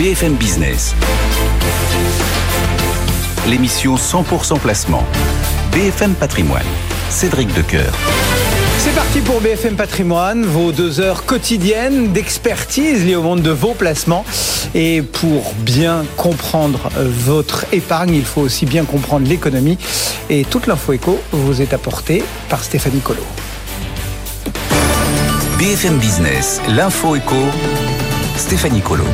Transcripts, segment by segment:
BFM Business. L'émission 100% placement. BFM Patrimoine. Cédric Decoeur. C'est parti pour BFM Patrimoine, vos deux heures quotidiennes d'expertise liées au monde de vos placements. Et pour bien comprendre votre épargne, il faut aussi bien comprendre l'économie. Et toute l'info éco vous est apportée par Stéphanie Colo. BFM Business, l'info éco, Stéphanie Colo.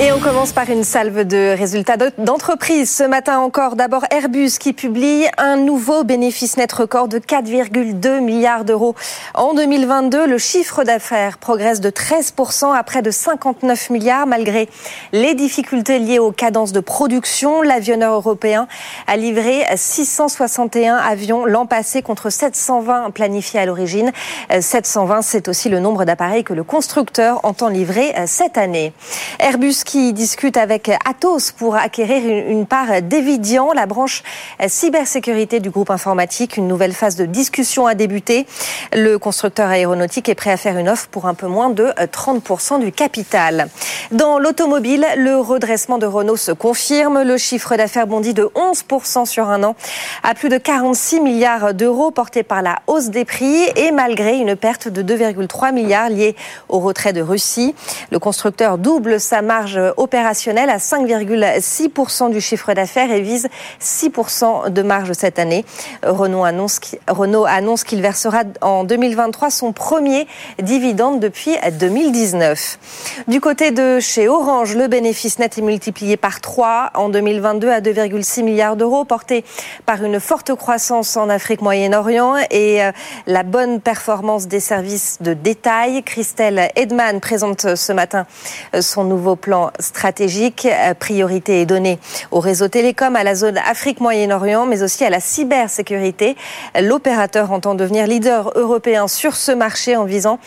Et on commence par une salve de résultats d'entreprise. Ce matin encore, d'abord Airbus qui publie un nouveau bénéfice net record de 4,2 milliards d'euros. En 2022, le chiffre d'affaires progresse de 13% à près de 59 milliards malgré les difficultés liées aux cadences de production. L'avionneur européen a livré 661 avions l'an passé contre 720 planifiés à l'origine. 720, c'est aussi le nombre d'appareils que le constructeur entend livrer cette année. Airbus qui discute avec Atos pour acquérir une part d'Evidian, la branche cybersécurité du groupe informatique. Une nouvelle phase de discussion a débuté. Le constructeur aéronautique est prêt à faire une offre pour un peu moins de 30% du capital. Dans l'automobile, le redressement de Renault se confirme. Le chiffre d'affaires bondit de 11% sur un an à plus de 46 milliards d'euros porté par la hausse des prix et malgré une perte de 2,3 milliards liée au retrait de Russie. Le constructeur double sa marge opérationnelle à 5,6% du chiffre d'affaires et vise 6% de marge cette année. Renault annonce, Renault annonce qu'il versera en 2023 son premier dividende depuis 2019. Du côté de chez Orange, le bénéfice net est multiplié par 3 en 2022 à 2,6 milliards d'euros, porté par une forte croissance en Afrique Moyen-Orient et euh, la bonne performance des services de détail. Christelle Edman présente ce matin euh, son nouveau plan stratégique. Euh, priorité est donnée au réseau télécom, à la zone Afrique-Moyen-Orient, mais aussi à la cybersécurité. L'opérateur entend devenir leader européen sur ce marché en visant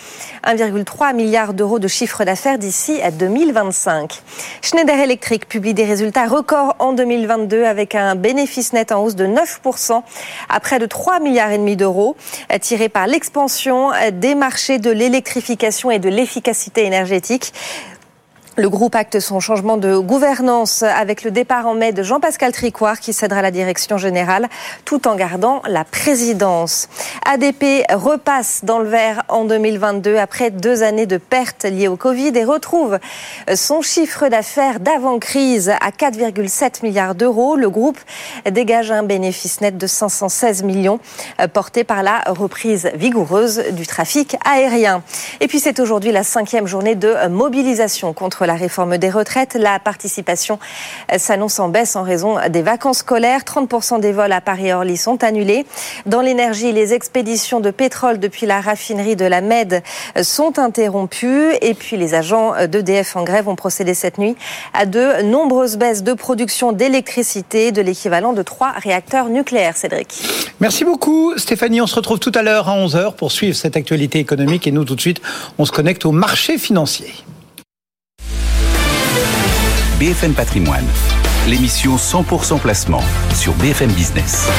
1,3 milliard d'euros de chiffre d'affaires d'ici à 2025. Schneider Electric publie des résultats records en 2022 avec un bénéfice net en hausse de 9% à près de 3 milliards et demi d'euros, tiré par l'expansion des marchés de l'électrification et de l'efficacité énergétique. Le groupe acte son changement de gouvernance avec le départ en mai de Jean-Pascal Tricoire qui cédera la direction générale tout en gardant la présidence. ADP repasse dans le vert en 2022 après deux années de pertes liées au Covid et retrouve son chiffre d'affaires d'avant-crise à 4,7 milliards d'euros. Le groupe dégage un bénéfice net de 516 millions porté par la reprise vigoureuse du trafic aérien. Et puis c'est aujourd'hui la cinquième journée de mobilisation contre la réforme des retraites. La participation s'annonce en baisse en raison des vacances scolaires. 30% des vols à Paris-Orly sont annulés. Dans l'énergie, les expéditions de pétrole depuis la raffinerie de la Med sont interrompues. Et puis les agents d'EDF en grève ont procédé cette nuit à de nombreuses baisses de production d'électricité de l'équivalent de trois réacteurs nucléaires. Cédric. Merci beaucoup Stéphanie. On se retrouve tout à l'heure à 11h pour suivre cette actualité économique. Et nous tout de suite, on se connecte au marché financier. BFM Patrimoine, l'émission 100% placement sur BFM Business.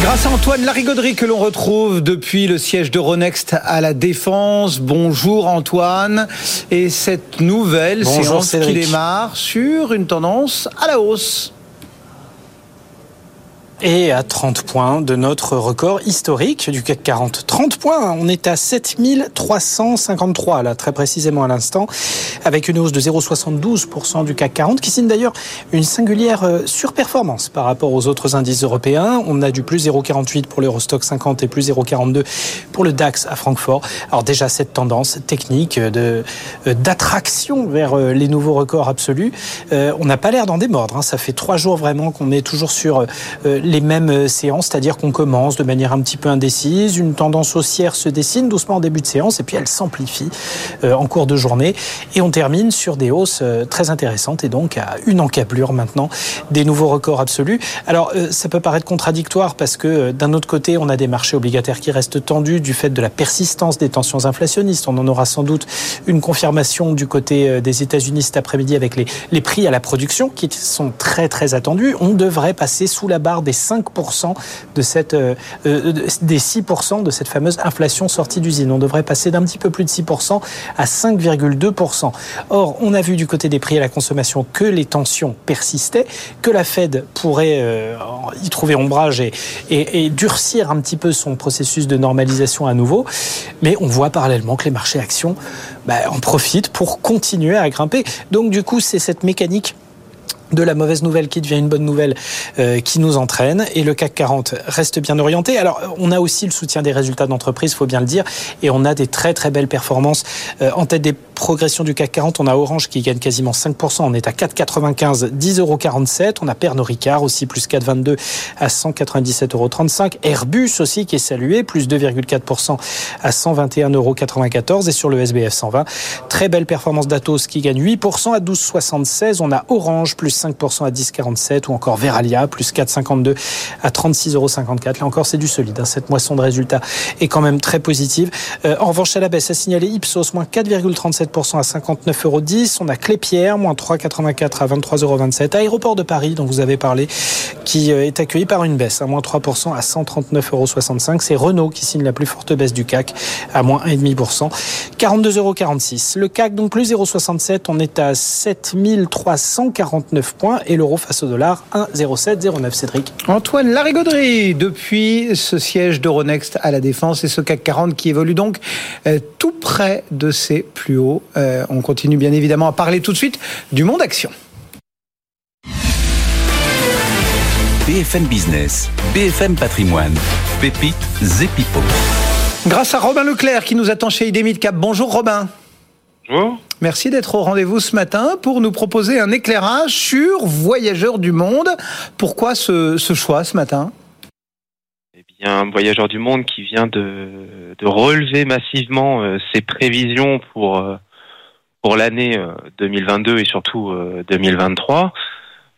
Grâce à Antoine Larigauderie que l'on retrouve depuis le siège d'Euronext à la Défense. Bonjour Antoine. Et cette nouvelle séance qui démarre sur une tendance à la hausse et à 30 points de notre record historique du CAC 40. 30 points, on est à 7353 là très précisément à l'instant avec une hausse de 0,72% du CAC 40 qui signe d'ailleurs une singulière euh, surperformance par rapport aux autres indices européens. On a du plus 0,48 pour l'Eurostock 50 et plus 0,42 pour le DAX à Francfort. Alors déjà cette tendance technique de euh, d'attraction vers euh, les nouveaux records absolus, on n'a pas l'air d'en démordre. Hein. Ça fait trois jours vraiment qu'on est toujours sur les mêmes euh, séances, c'est-à-dire qu'on commence de manière un petit peu indécise, une tendance haussière se dessine doucement en début de séance et puis elle s'amplifie euh, en cours de journée et on termine sur des hausses euh, très intéressantes et donc à une encablure maintenant des nouveaux records absolus. Alors ça peut paraître contradictoire parce que d'un autre côté on a des marchés obligataires qui restent tendus du fait de la persistance des tensions inflationnistes. On en aura sans doute une confirmation du côté des États-Unis cet après-midi avec les, les prix à la production qui sont très très attendus. On devrait passer sous la barre des 5% de cette, euh, euh, des 6% de cette fameuse inflation sortie d'usine. On devrait passer d'un petit peu plus de 6% à 5,2%. Or, on a vu du côté des prix à la consommation que les tensions persistaient, que la Fed pourrait euh, y trouver ombrage et, durcir un petit peu son processus de normalisation à nouveau. Mais on voit parallèlement que les marchés actions bah, en profitent pour continuer à grimper. Donc du coup, c'est cette mécanique de la mauvaise nouvelle qui devient une bonne nouvelle euh, qui nous entraîne et le CAC 40 reste bien orienté. Alors on a aussi le soutien des résultats d'entreprise, faut bien le dire, et on a des très très belles performances euh, en tête des progressions du CAC 40. On a Orange qui gagne quasiment 5%, on est à 4,95, 10,47 euros. On a Pernod Ricard aussi plus 4,22 à 197,35 euros. Airbus aussi qui est salué plus 2,4% à 121,94 euros. Et sur le SBF 120, très belle performance d'Atos qui gagne 8% à 12,76. On a Orange plus 5% à 10,47 ou encore Veralia, plus 4,52 à 36,54 euros. Là encore, c'est du solide. Hein. Cette moisson de résultats est quand même très positive. Euh, en revanche, à la baisse, a signalé Ipsos, moins 4,37% à 59,10 euros. On a Clépierre, moins 3,84 à 23,27 euros. Aéroport de Paris, dont vous avez parlé, qui euh, est accueilli par une baisse, à moins 3% à 139,65 euros. C'est Renault qui signe la plus forte baisse du CAC, à moins 1,5%. 42,46 euros. Le CAC, donc plus 0,67. On est à 7349 points et l'euro face au dollar 1,0709. Cédric. Antoine Larigauderie, depuis ce siège d'Euronext à la Défense et ce CAC 40 qui évolue donc euh, tout près de ses plus hauts. Euh, on continue bien évidemment à parler tout de suite du monde action. BFM Business, BFM Patrimoine, Pépite Zepipo. Grâce à Robin Leclerc qui nous attend chez IDEMID Cap. Bonjour Robin. Bonjour. Merci d'être au rendez-vous ce matin pour nous proposer un éclairage sur Voyageurs du Monde. Pourquoi ce, choix ce matin? Eh bien, Voyageurs du Monde qui vient de, relever massivement euh, ses prévisions pour, euh, pour l'année euh, 2022 et surtout euh, 2023.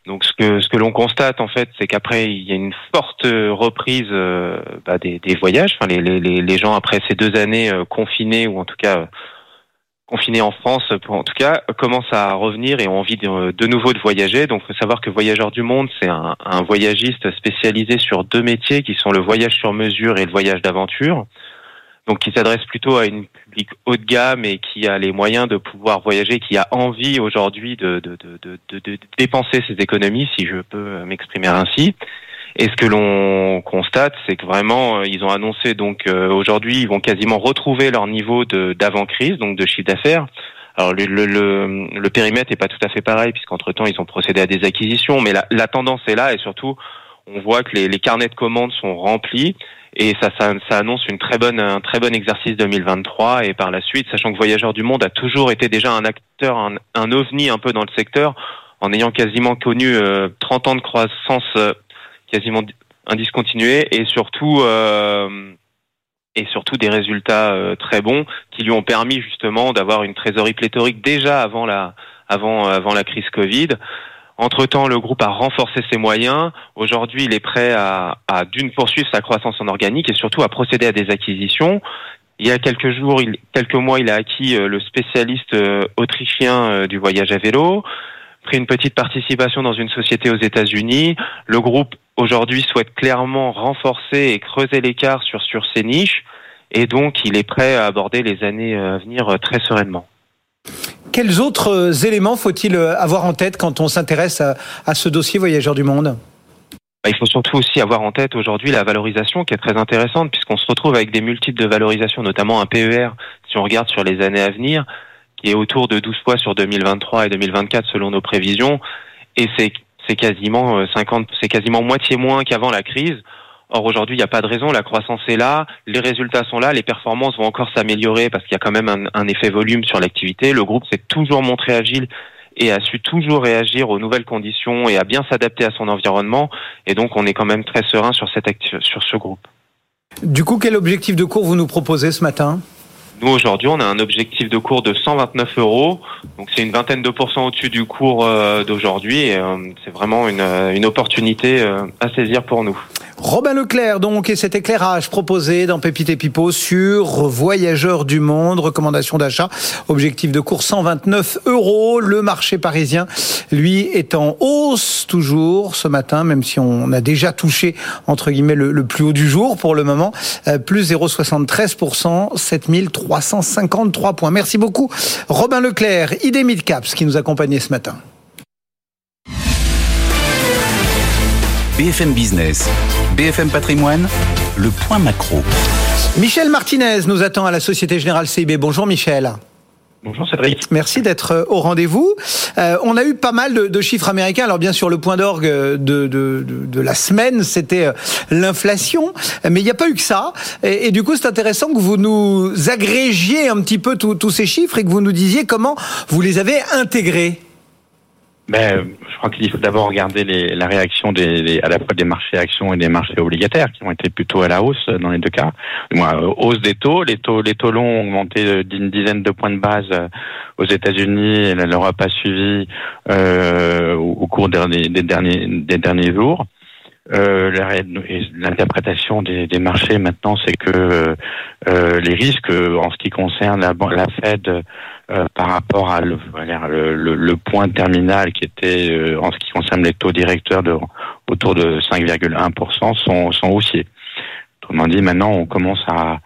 Donc, ce que, ce que l'on constate, en fait, c'est qu'après, il y a une forte reprise euh, bah, des, voyages. Enfin, les, les, les gens, après ces deux années euh, confinées, ou en tout cas confinés en France, pour, en tout cas, commencent à revenir et ont envie de, de nouveau de voyager. Donc, faut savoir que Voyageurs du Monde, c'est un, voyagiste spécialisé sur deux métiers qui sont le voyage sur mesure et le voyage d'aventure. Donc, qui s'adresse plutôt à une public haut de gamme et qui a les moyens de pouvoir voyager, qui a envie aujourd'hui de, de, de, dépenser ses économies, si je peux m'exprimer ainsi. Et ce que l'on constate, c'est que vraiment, euh, ils ont annoncé donc euh, aujourd'hui, ils vont quasiment retrouver leur niveau d'avant crise, donc de chiffre d'affaires. Alors le, le, le, le, périmètre n'est pas tout à fait pareil, puisqu'entre temps ils ont procédé à des acquisitions, mais la, la tendance est là et surtout on voit que les, les, carnets de commandes sont remplis. Et ça, ça, ça, annonce une très bonne, un très bon exercice 2023 et par la suite, sachant que Voyageurs du Monde a toujours été déjà un acteur, un, un ovni un peu dans le secteur, en ayant quasiment connu euh, 30 ans de croissance euh, quasiment indiscontinué et surtout euh, et surtout des résultats euh, très bons qui lui ont permis justement d'avoir une trésorerie pléthorique déjà avant la avant avant la crise Covid. Entre-temps, le groupe a renforcé ses moyens. Aujourd'hui, il est prêt à, à d'une poursuivre sa croissance en organique et surtout à procéder à des acquisitions. Il y a quelques jours, il, quelques mois, il a acquis euh, le spécialiste euh, autrichien euh, du voyage à vélo, pris une petite participation dans une société aux États-Unis. Le groupe aujourd'hui souhaite clairement renforcer et creuser l'écart sur, sur ces niches et donc il est prêt à aborder les années à venir très sereinement. Quels autres éléments faut-il avoir en tête quand on s'intéresse à, à, ce dossier Voyageurs du Monde? Il faut surtout aussi avoir en tête aujourd'hui la valorisation qui est très intéressante puisqu'on se retrouve avec des multiples de valorisation, notamment un PER, si on regarde sur les années à venir, qui est autour de 12 fois sur 2023 et 2024 selon nos prévisions. Et c'est c'est quasiment 50, c'est quasiment moitié moins qu'avant la crise. Or aujourd'hui, il n'y a pas de raison, la croissance est là, les résultats sont là, les performances vont encore s'améliorer parce qu'il y a quand même un, effet volume sur l'activité. Le groupe s'est toujours montré agile et a su toujours réagir aux nouvelles conditions et à bien s'adapter à son environnement. Et donc, on est quand même très serein sur cette sur ce groupe. Du coup, quel objectif de cours vous nous proposez ce matin? Nous aujourd'hui, on a un objectif de cours de 129 euros, donc c'est une vingtaine de pourcents au-dessus du cours d'aujourd'hui. et c'est vraiment une, une opportunité à saisir pour nous. Robin Leclerc, donc, et cet éclairage proposé dans Pépite et Pipo sur Voyageurs du Monde, recommandation d'achat, objectif de cours 129 euros. Le marché parisien, lui, est en hausse toujours ce matin, même si on a déjà touché, entre guillemets, le, plus haut du jour pour le moment, euh, plus 0,73%, 7353 points. Merci beaucoup, Robin Leclerc, ID Midcaps, qui nous accompagnait ce matin. BFM Business, BFM Patrimoine, le point macro. Michel Martinez nous attend à la Société Générale CIB. Bonjour Michel. Bonjour Cédric. Merci d'être euh, au rendez-vous. Euh, on a eu pas mal de, chiffres américains. Alors bien sûr, le point d'orgue de, de, la semaine, c'était euh, l'inflation. Mais il n'y a pas eu que ça. Et, du coup, c'est intéressant que vous nous agrégiez un petit peu tous ces chiffres et que vous nous disiez comment vous les avez intégrés. Ben, je crois qu'il faut d'abord regarder les, la réaction des, à la fois des marchés actions et des marchés obligataires qui ont été plutôt à la hausse dans les deux cas. Moi, euh, hausse des taux, les taux, les taux longs ont augmenté d'une dizaine de points de base euh, aux États-Unis. L'Europe a suivi euh, au cours des, des, derniers des derniers jours. Euh, L'interprétation des, des, marchés maintenant, c'est que euh, les risques en ce qui concerne la, la Fed euh, par rapport à le, le, le, point terminal qui était euh, en ce qui concerne les taux directeurs de, autour de 5,1% sont, sont haussiers. Autrement dit, maintenant, on commence à,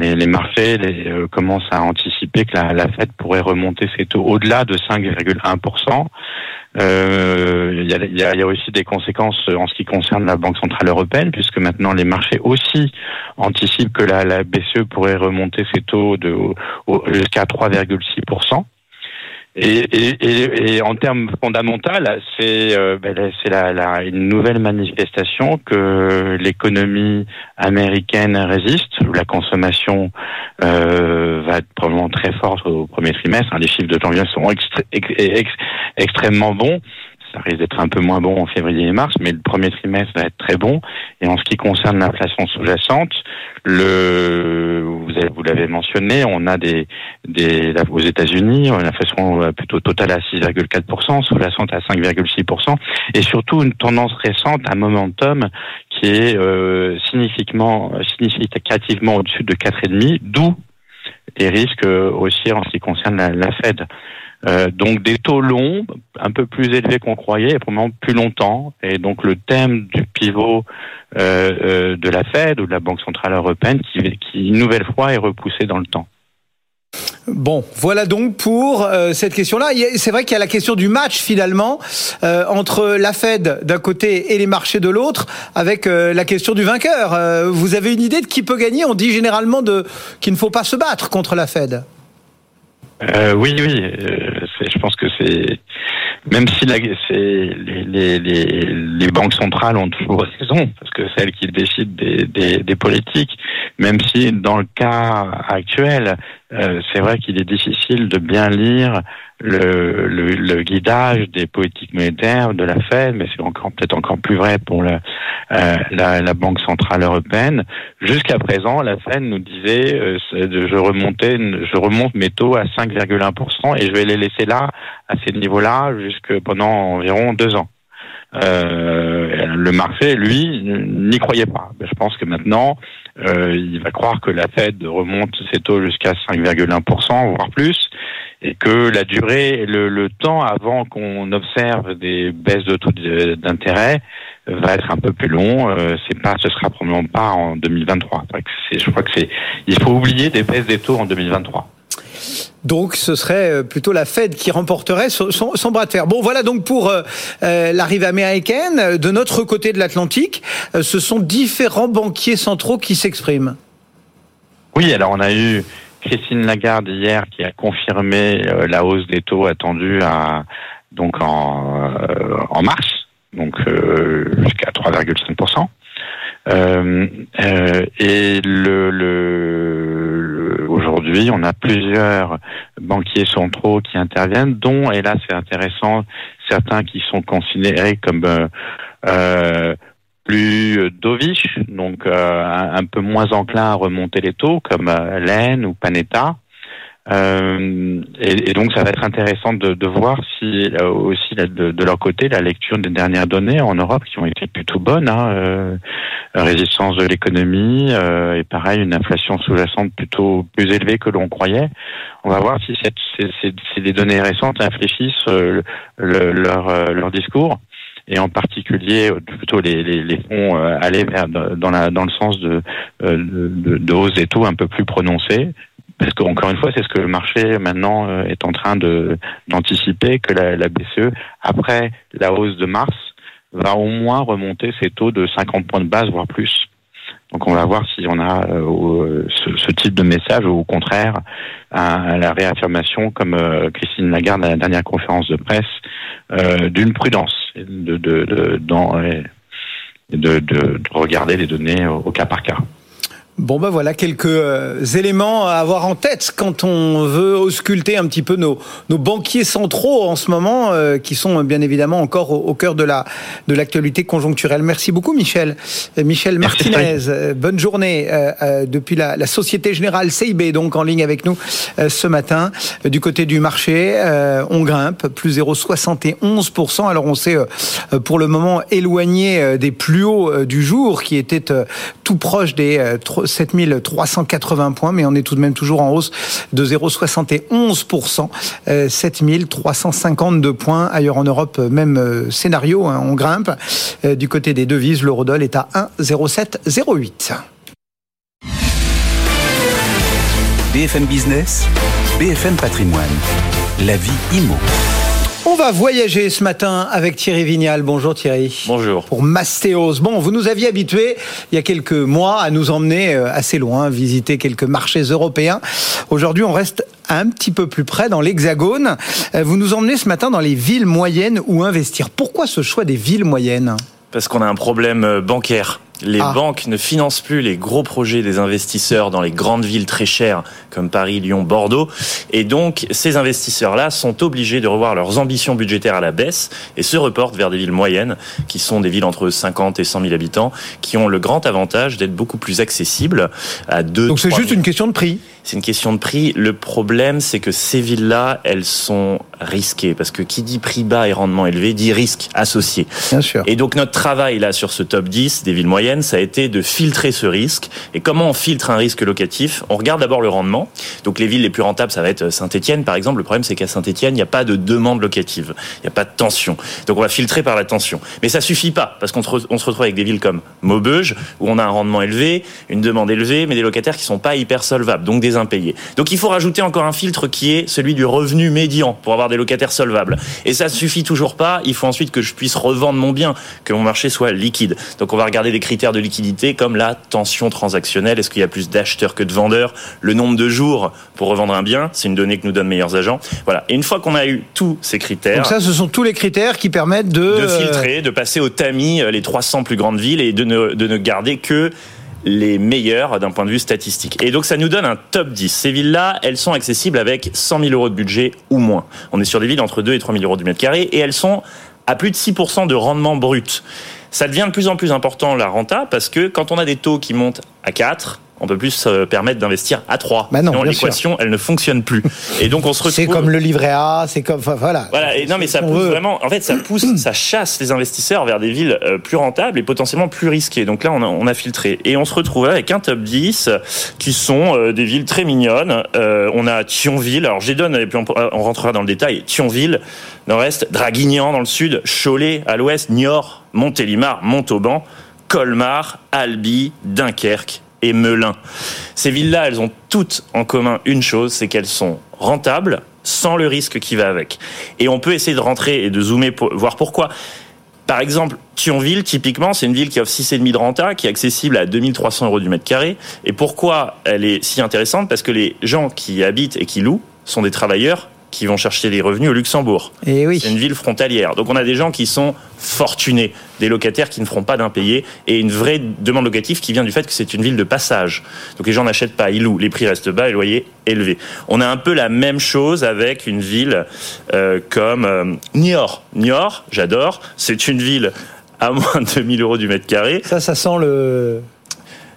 les, marchés les, euh, commencent à anticiper que la, la Fed pourrait remonter ses taux au-delà de 5,1%. Euh, il y, a, y, a, aussi des conséquences en ce qui concerne la Banque centrale européenne, puisque maintenant les marchés aussi anticipent que la, la BCE pourrait remonter ses taux de jusqu'à 3,6%. Et, et, et, en termes fondamentaux, c'est euh, ben, la, la, une nouvelle manifestation que l'économie américaine résiste. La consommation euh, va être probablement très forte au premier trimestre. Les chiffres de janvier sont extrêmement bons ça risque d'être un peu moins bon en février et mars, mais le premier trimestre va être très bon. Et en ce qui concerne l'inflation sous-jacente, le, vous l'avez mentionné, on a des, des aux États-Unis, une inflation plutôt totale à 6,4%, sous-jacente à 5,6%, et surtout une tendance récente, un momentum qui est euh, significativement, significativement au-dessus de 4,5, d'où les risques aussi en ce qui concerne la Fed. Euh, donc des taux longs, un peu plus élevés qu'on croyait, et probablement plus longtemps. Et donc le thème du pivot euh, euh, de la Fed ou de la Banque centrale européenne, qui, qui une nouvelle fois est repoussé dans le temps. Bon, voilà donc pour cette question-là. C'est vrai qu'il y a la question du match finalement entre la Fed d'un côté et les marchés de l'autre, avec la question du vainqueur. vous avez une idée de qui peut gagner? On dit généralement qu'il ne faut pas se battre contre la Fed. Oui, oui. Je pense que c'est même si la, les, les, les, les, banques centrales ont toujours raison, parce que c'est elles qui décident des, des, des, politiques, même si dans le cas actuel, euh, c'est vrai qu'il est difficile de bien lire le, le, le, guidage des politiques monétaires de la Fed, mais c'est encore peut-être encore plus vrai pour le, euh, la, la, Banque centrale européenne. Jusqu'à présent, la Fed nous disait euh, je remontais, je remonte mes taux à 5,1% et je vais les laisser là à ces niveaux-là jusque pendant environ deux ans. Euh, le marché, lui, n'y croyait pas. Je pense que maintenant, euh, il va croire que la Fed remonte ses taux jusqu'à 5,1%, voire plus, et que la durée, le, le temps avant qu'on observe des baisses de taux d'intérêt va être un peu plus long. Euh, c'est pas, ce sera probablement pas en 2023. Je crois que c'est, il faut oublier des baisses des taux en 2023. Donc ce serait euh, plutôt la Fed qui remporterait son, bras de fer. Bon voilà donc pour euh, euh, l'arrivée américaine. De notre côté de l'Atlantique, ce sont différents banquiers centraux qui s'expriment. Oui, alors on a eu Christine Lagarde hier qui a confirmé la hausse des taux attendue à donc en, mars, donc jusqu'à 3,5%. Euh, et le aujourd'hui, on a plusieurs banquiers centraux qui interviennent, dont, et là c'est intéressant, certains qui sont considérés comme euh, euh plus dovish, donc un, peu moins enclin à remonter les taux, comme Laine ou Panetta. Euh, et, donc, ça va être intéressant de, de voir si euh, aussi de, de, leur côté la lecture des dernières données en Europe qui ont été plutôt bonnes, hein, euh, résistance de l'économie euh, et pareil une inflation sous-jacente plutôt plus élevée que l'on croyait. On va voir si cette, ces, des données récentes infléchissent le, leur, leur discours et en particulier plutôt les, les, les fonds aller vers dans, la, dans le sens de, de, de, hausse taux un peu plus prononcée parce qu'encore une fois, c'est ce que le marché maintenant euh, est en train d'anticiper que la, BCE, après la hausse de mars, va au moins remonter ses taux de 50 points de base, voire plus. Donc on va voir si on a euh, ce, ce, type de message ou au contraire à, la réaffirmation, comme euh, Christine Lagarde à la dernière conférence de presse, d'une prudence, de, de, de, regarder les données au cas par cas. Bon ben voilà quelques euh, éléments à avoir en tête quand on veut ausculter un petit peu nos, nos banquiers centraux en ce moment, euh, qui sont bien évidemment encore au, cœur de la de l'actualité conjoncturelle. Merci beaucoup Michel. Euh, Michel Martinez, bonne journée depuis la, la, Société Générale CIB, donc en ligne avec nous ce matin. Du côté du marché, on grimpe, plus 0,71%. Alors on s'est pour le moment éloigné des plus hauts du jour, qui étaient tout proches des 7380 points, mais on est tout de même toujours en hausse de 0,71%, 7352 points. Ailleurs en Europe, même euh, scénario, hein, on grimpe. Euh, du côté des devises, l'eurodoll est à 1,0708. BFM Business, BFM Patrimoine, la vie IMO. On va voyager ce matin avec Thierry Vignal. Bonjour Thierry. Bonjour. Pour Mastéos. Bon, vous nous aviez habitués il y a quelques mois à nous emmener euh, assez loin, visiter quelques marchés européens. Aujourd'hui, on reste un petit peu plus près dans l'Hexagone. Euh, vous nous emmenez ce matin dans les villes moyennes où investir. Pourquoi ce choix des villes moyennes? Parce qu'on a un problème euh, bancaire les ah. banques ne financent plus les gros projets des investisseurs dans les grandes villes très chères comme Paris, Lyon, Bordeaux. Et donc, ces investisseurs-là sont obligés de revoir leurs ambitions budgétaires à la baisse et se reportent vers des villes moyennes, qui sont des villes entre 50 et 100 000 habitants, qui ont le grand avantage d'être beaucoup plus accessibles à deux. Donc c'est juste une question de prix c'est une question de prix. Le problème, c'est que ces villes-là, elles sont risquées. Parce que qui dit prix bas et rendement élevé dit risque associé. Bien sûr. Et donc notre travail là sur ce top 10 des villes moyennes, ça a été de filtrer ce risque. Et comment on filtre un risque locatif? On regarde d'abord le rendement. Donc les villes les plus rentables, ça va être Saint-Etienne par exemple. Le problème, c'est qu'à Saint-Etienne, il n'y a pas de demande locative. Il n'y a pas de tension. Donc on va filtrer par la tension. Mais ça suffit pas. Parce qu'on se retrouve avec des villes comme Maubeuge, où on a un rendement élevé, une demande élevée, mais des locataires qui sont pas hyper solvables. Donc des impayés. Donc il faut rajouter encore un filtre qui est celui du revenu médian pour avoir des locataires solvables. Et ça suffit toujours pas. Il faut ensuite que je puisse revendre mon bien, que mon marché soit liquide. Donc on va regarder des critères de liquidité comme la tension transactionnelle. Est-ce qu'il y a plus d'acheteurs que de vendeurs? Le nombre de jours pour revendre un bien, c'est une donnée que nous donnent meilleurs agents. Voilà. Et une fois qu'on a eu tous ces critères, donc ça, ce sont tous les critères qui permettent de de filtrer, de passer au tamis euh, les 300 plus grandes villes et de ne, de ne garder que les meilleurs d'un point de vue statistique. Et donc ça nous donne un top 10. Ces villes-là, elles sont accessibles avec 100 000 euros de budget ou moins. On est sur des villes entre 2 et 3 000 euros du mètre carré et elles sont à plus de 6% de rendement brut. Ça devient de plus en plus important la renta parce que quand on a des taux qui montent à 4, on peut plus se permettre d'investir à 3. Bah non, l'équation, elle ne fonctionne plus. Et donc on se retrouve. C'est comme le livret A, c'est comme, enfin, voilà. Voilà. Et non, mais ça pousse vraiment. En fait, ça pousse, ça chasse les investisseurs vers des villes euh, plus rentables et potentiellement plus risquées. Donc là, on a, on a filtré et on se retrouve avec un top 10 qui sont euh, des villes très mignonnes. Euh, on a Thionville. Alors, j'ai donne et puis on, rentrera dans le détail. Thionville, nord-est, Draguignan dans le sud, Cholet à l'ouest, Niort, Montélimar, Montauban. Colmar, Albi, Dunkerque et Melun. Ces villes-là, elles ont toutes en commun une chose, c'est qu'elles sont rentables sans le risque qui va avec. Et on peut essayer de rentrer et de zoomer pour voir pourquoi. Par exemple, Thionville, typiquement, c'est une ville qui offre 6,5 de renta, qui est accessible à 2300 euros du mètre carré. Et pourquoi elle est si intéressante? Parce que les gens qui y habitent et qui louent sont des travailleurs qui vont chercher les revenus au Luxembourg. Et eh oui. C'est une ville frontalière. Donc on a des gens qui sont fortunés, des locataires qui ne feront pas d'impayés et une vraie demande locative qui vient du fait que c'est une ville de passage. Donc les gens n'achètent pas, ils louent, les prix restent bas, les loyers élevés. On a un peu la même chose avec une ville euh, comme euh, Niort. Niort, j'adore, c'est une ville à moins de 2000 euros du mètre carré. Ça, ça sent le.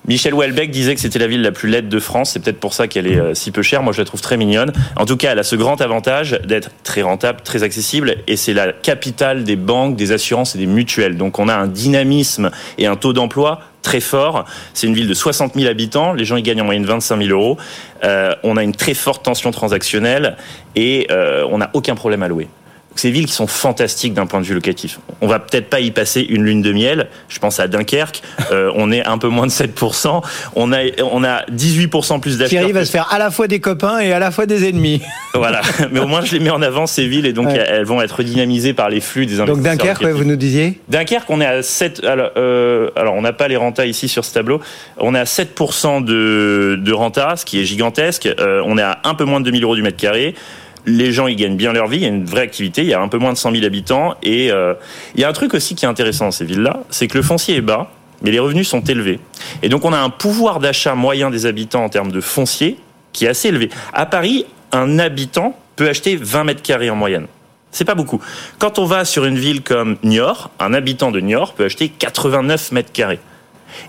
Michel Houellebecq disait que c'était la ville la plus laide de France. C'est peut-être pour ça qu'elle est euh, si peu chère. Moi, je la trouve très mignonne. En tout cas, elle a ce grand avantage d'être très rentable, très accessible. Et c'est la capitale des banques, des assurances et des mutuelles. Donc, on a un dynamisme et un taux d'emploi très fort. C'est une ville de 60 000 habitants. Les gens y gagnent en moyenne 25 000 euros. Euh, on a une très forte tension transactionnelle et euh, on n'a aucun problème à louer. Ces villes qui sont fantastiques d'un point de vue locatif. On va peut-être pas y passer une lune de miel. Je pense à Dunkerque. Euh, on est un peu moins de 7%. On a, on a 18% plus d'acheteurs. Thierry va se faire à la fois des copains et à la fois des ennemis. Voilà. Mais au moins, je les mets en avant, ces villes, et donc Ouais. elles vont être dynamisées par les flux des Donc investisseurs. Dunkerque, ouais, locatifs. vous nous disiez? Dunkerque, on est à 7. Alors, euh, alors on n'a pas les rentas ici sur ce tableau. On est à 7% de, de renta, ce qui est gigantesque. Euh, on est à un peu moins de 2000 euros du mètre carré. Les gens, ils gagnent bien leur vie. Il y a une vraie activité. Il y a un peu moins de 100 000 habitants. Et euh, il y a un truc aussi qui est intéressant dans ces villes-là, c'est que le foncier est bas, mais les revenus sont élevés. Et donc, on a un pouvoir d'achat moyen des habitants en termes de foncier qui est assez élevé. À Paris, un habitant peut acheter 20 mètres carrés en moyenne. C'est pas beaucoup. Quand on va sur une ville comme Niort, un habitant de Niort peut acheter 89 mètres carrés.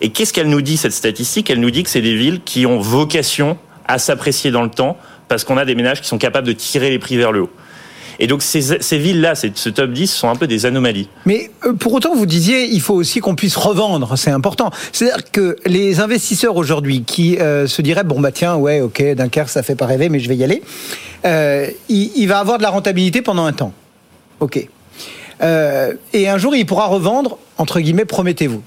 Et qu'est-ce qu'elle nous dit, cette statistique? Elle nous dit que c'est des villes qui ont vocation à s'apprécier dans le temps parce qu'on a des ménages qui sont capables de tirer les prix vers le haut. Et donc ces, ces villes-là, ce top 10 sont un peu des anomalies. Mais euh, pour autant, vous disiez, il faut aussi qu'on puisse revendre, c'est important. C'est-à-dire que les investisseurs aujourd'hui qui euh, se diraient, bon bah tiens, ouais, ok, Dunkerque, ça fait pas rêver, mais je vais y aller, euh, il, va avoir de la rentabilité pendant un temps. Ok. Et un jour, il pourra revendre, entre guillemets, promettez-vous.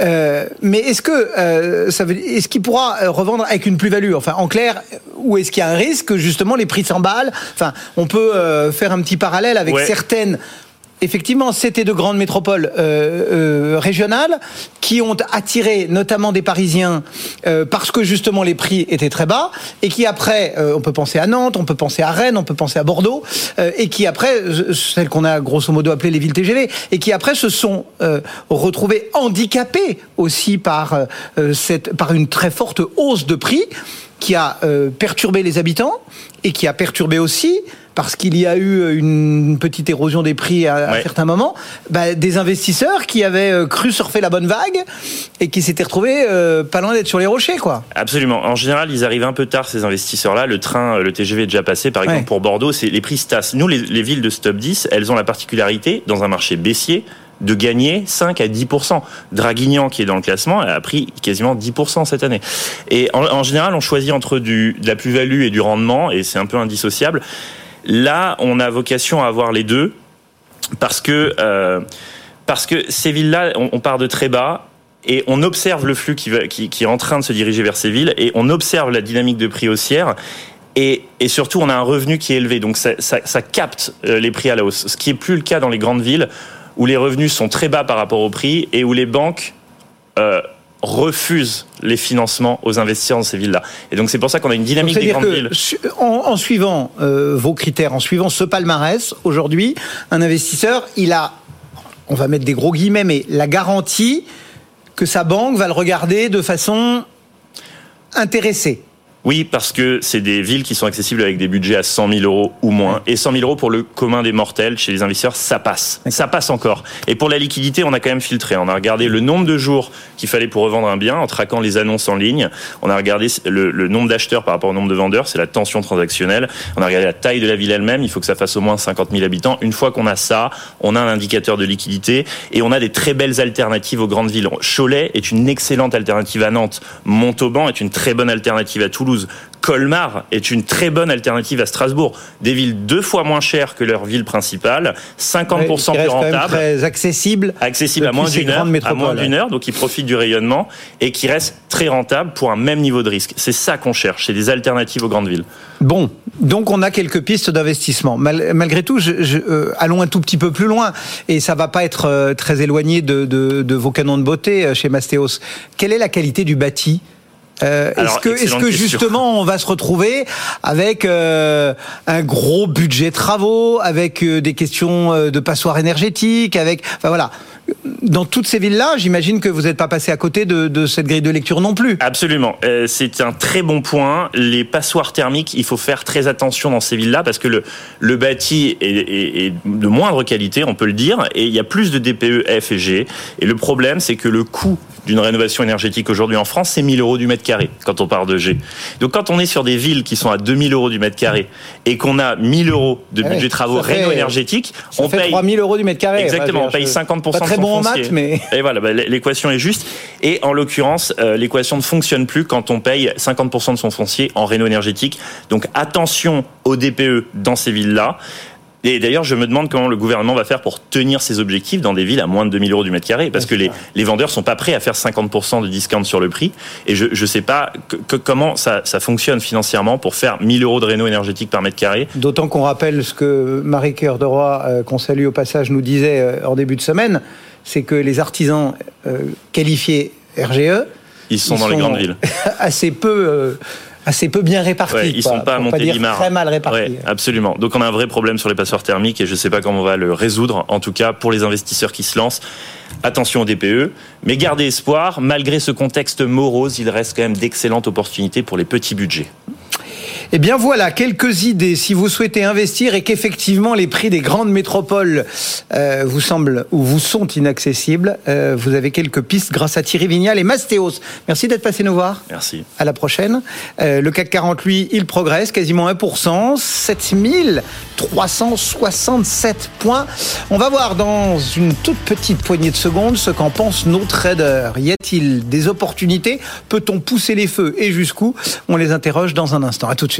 Euh, mais est-ce que euh, ça veut, est-ce qu'il pourra euh, revendre avec une plus-value? Enfin, en clair, ou est-ce qu'il y a un risque que justement les prix s'emballent? Enfin, on peut euh, faire un petit parallèle avec Ouais. certaines. Effectivement, c'était de grandes métropoles euh, euh, régionales qui ont attiré notamment des Parisiens euh, parce que justement les prix étaient très bas et qui après, on peut penser à Nantes, on peut penser à Rennes, on peut penser à Bordeaux et qui après, celles qu'on a grosso modo appelées les villes TGV et qui après se sont retrouvées handicapées aussi par cette, par une très forte hausse de prix qui a euh, perturbé les habitants et qui a perturbé aussi parce qu'il y a eu une petite érosion des prix à, certains moments, bah, des investisseurs qui avaient euh, cru surfer la bonne vague et qui s'étaient retrouvés euh, pas loin d'être sur les rochers, quoi. Absolument. En général, ils arrivent un peu tard, ces investisseurs-là. Le train, euh, le TGV est déjà passé. Par exemple, Ouais. pour Bordeaux, c'est les prix se tassent. Nous, les, les villes de ce top 10, elles ont la particularité, dans un marché baissier, de gagner 5 à 10% Draguignan, qui est dans le classement, a pris quasiment 10 cette année. Et en, général, on choisit entre du, de la plus-value et du rendement, et c'est un peu indissociable. Là, on a vocation à avoir les deux, parce que, euh, parce que ces villes-là, on, part de très bas, et on observe le flux qui, est en train de se diriger vers ces villes, et on observe la dynamique de prix haussière. Et, et surtout, on a un revenu qui est élevé, donc ça, ça, ça capte euh, les prix à la hausse. Ce qui est plus le cas dans les grandes villes, où les revenus sont très bas par rapport au prix, et où les banques euh, refusent les financements aux investisseurs dans ces villes-là. Et donc c'est pour ça qu'on a une dynamique des grandes que villes. en suivant euh, vos critères, en suivant ce palmarès, aujourd'hui, un investisseur, il a, on va mettre des gros guillemets, mais la garantie que sa banque va le regarder de façon intéressée. Oui, parce que c'est des villes qui sont accessibles avec des budgets à 100 000 euros ou moins. Et 100 000 euros pour le commun des mortels, chez les investisseurs, ça passe. Ça passe encore. Et pour la liquidité, on a quand même filtré. On a regardé le nombre de jours qu'il fallait pour revendre un bien en traquant les annonces en ligne. On a regardé le, le nombre d'acheteurs par rapport au nombre de vendeurs, c'est la tension transactionnelle. On a regardé la taille de la ville elle-même. Il faut que ça fasse au moins 50 000 habitants. Une fois qu'on a ça, on a un indicateur de liquidité et on a des très belles alternatives aux grandes villes. Cholet est une excellente alternative à Nantes. Montauban est une très bonne alternative à Toulouse. Colmar est une très bonne alternative à Strasbourg. Des villes deux fois moins chères que leur ville principale, 50% qui plus reste rentables très accessible. accessible à moins d'une heure, grandes à métropoles, moins d'une ouais. heure, donc ils profitent du rayonnement et qui restent très rentables pour un même niveau de risque. C'est ça qu'on cherche, c'est des alternatives aux grandes villes. Bon, donc on a quelques pistes d'investissement. Mal- malgré tout, je, je- euh, allons un tout petit peu plus loin, et ça va pas être euh, très éloigné de, de- de vos canons de beauté euh, chez Mastéos. Quelle est la qualité du bâti? Euh, Est-ce que, justement on va se retrouver avec euh, un gros budget travaux, avec euh, des questions de passoires énergétiques, avec, enfin voilà, dans toutes ces villes-là, j'imagine que vous n'êtes pas passé à côté de, de, cette grille de lecture non plus. Absolument. C'est un très bon point. Les passoires thermiques, il faut faire très attention dans ces villes-là parce que le, le bâti est, est, est, de moindre qualité, on peut le dire, et il y a plus de DPE F et G. Et le problème, c'est que le coût d'une rénovation énergétique aujourd'hui en France, c'est 1000 euros du mètre carré quand on parle de G. Donc quand on est sur des villes qui sont à 2000 euros du mètre carré et qu'on a 1000 euros de budget ah travaux réno énergétiques, on fait paye 3000 euros du mètre carré. Exactement, on paye 50% pas très de son bon en foncier. maths, mais et voilà, bah, l'équation est juste. Et en l'occurrence, euh, l'équation ne fonctionne plus quand on paye 50% de son foncier en réno énergétique. Donc attention aux DPE dans ces villes-là. Et d'ailleurs, je me demande comment le gouvernement va faire pour tenir ses objectifs dans des villes à moins de 2000 euros du mètre carré, parce que les, les vendeurs sont pas prêts à faire 50% de discount sur le prix. Et je ne sais pas que, que comment ça, ça, fonctionne financièrement pour faire 1000 euros de réno énergétique par mètre carré. D'autant qu'on rappelle ce que Marie Cœur de Roy, euh, qu'on salue au passage, nous disait euh, en début de semaine, c'est que les artisans euh, qualifiés RGE, ils sont ils dans sont les grandes villes, assez peu assez peu bien répartis. Ouais, ils quoi, sont pas à Montélimar. Très mal répartis. Ouais, absolument. Donc on a un vrai problème sur les passoires thermiques et je ne sais pas comment on va le résoudre. En tout cas, pour les investisseurs qui se lancent, attention au DPE. Mais gardez espoir, malgré ce contexte morose, il reste quand même d'excellentes opportunités pour les petits budgets. Eh bien voilà, quelques idées si vous souhaitez investir et qu'effectivement les prix des grandes métropoles euh, vous semblent ou vous sont inaccessibles. Euh, vous avez quelques pistes grâce à Thierry Vignal et Mastéos. Merci d'être passé nous voir. Merci. À la prochaine. Euh, le CAC 40, lui, il progresse quasiment 1%, 7367 points. On va voir dans une toute petite poignée de secondes ce qu'en pensent nos traders. Y a-t-il des opportunités? Peut-on pousser les feux et jusqu'où? On les interroge dans un instant. À tout de suite.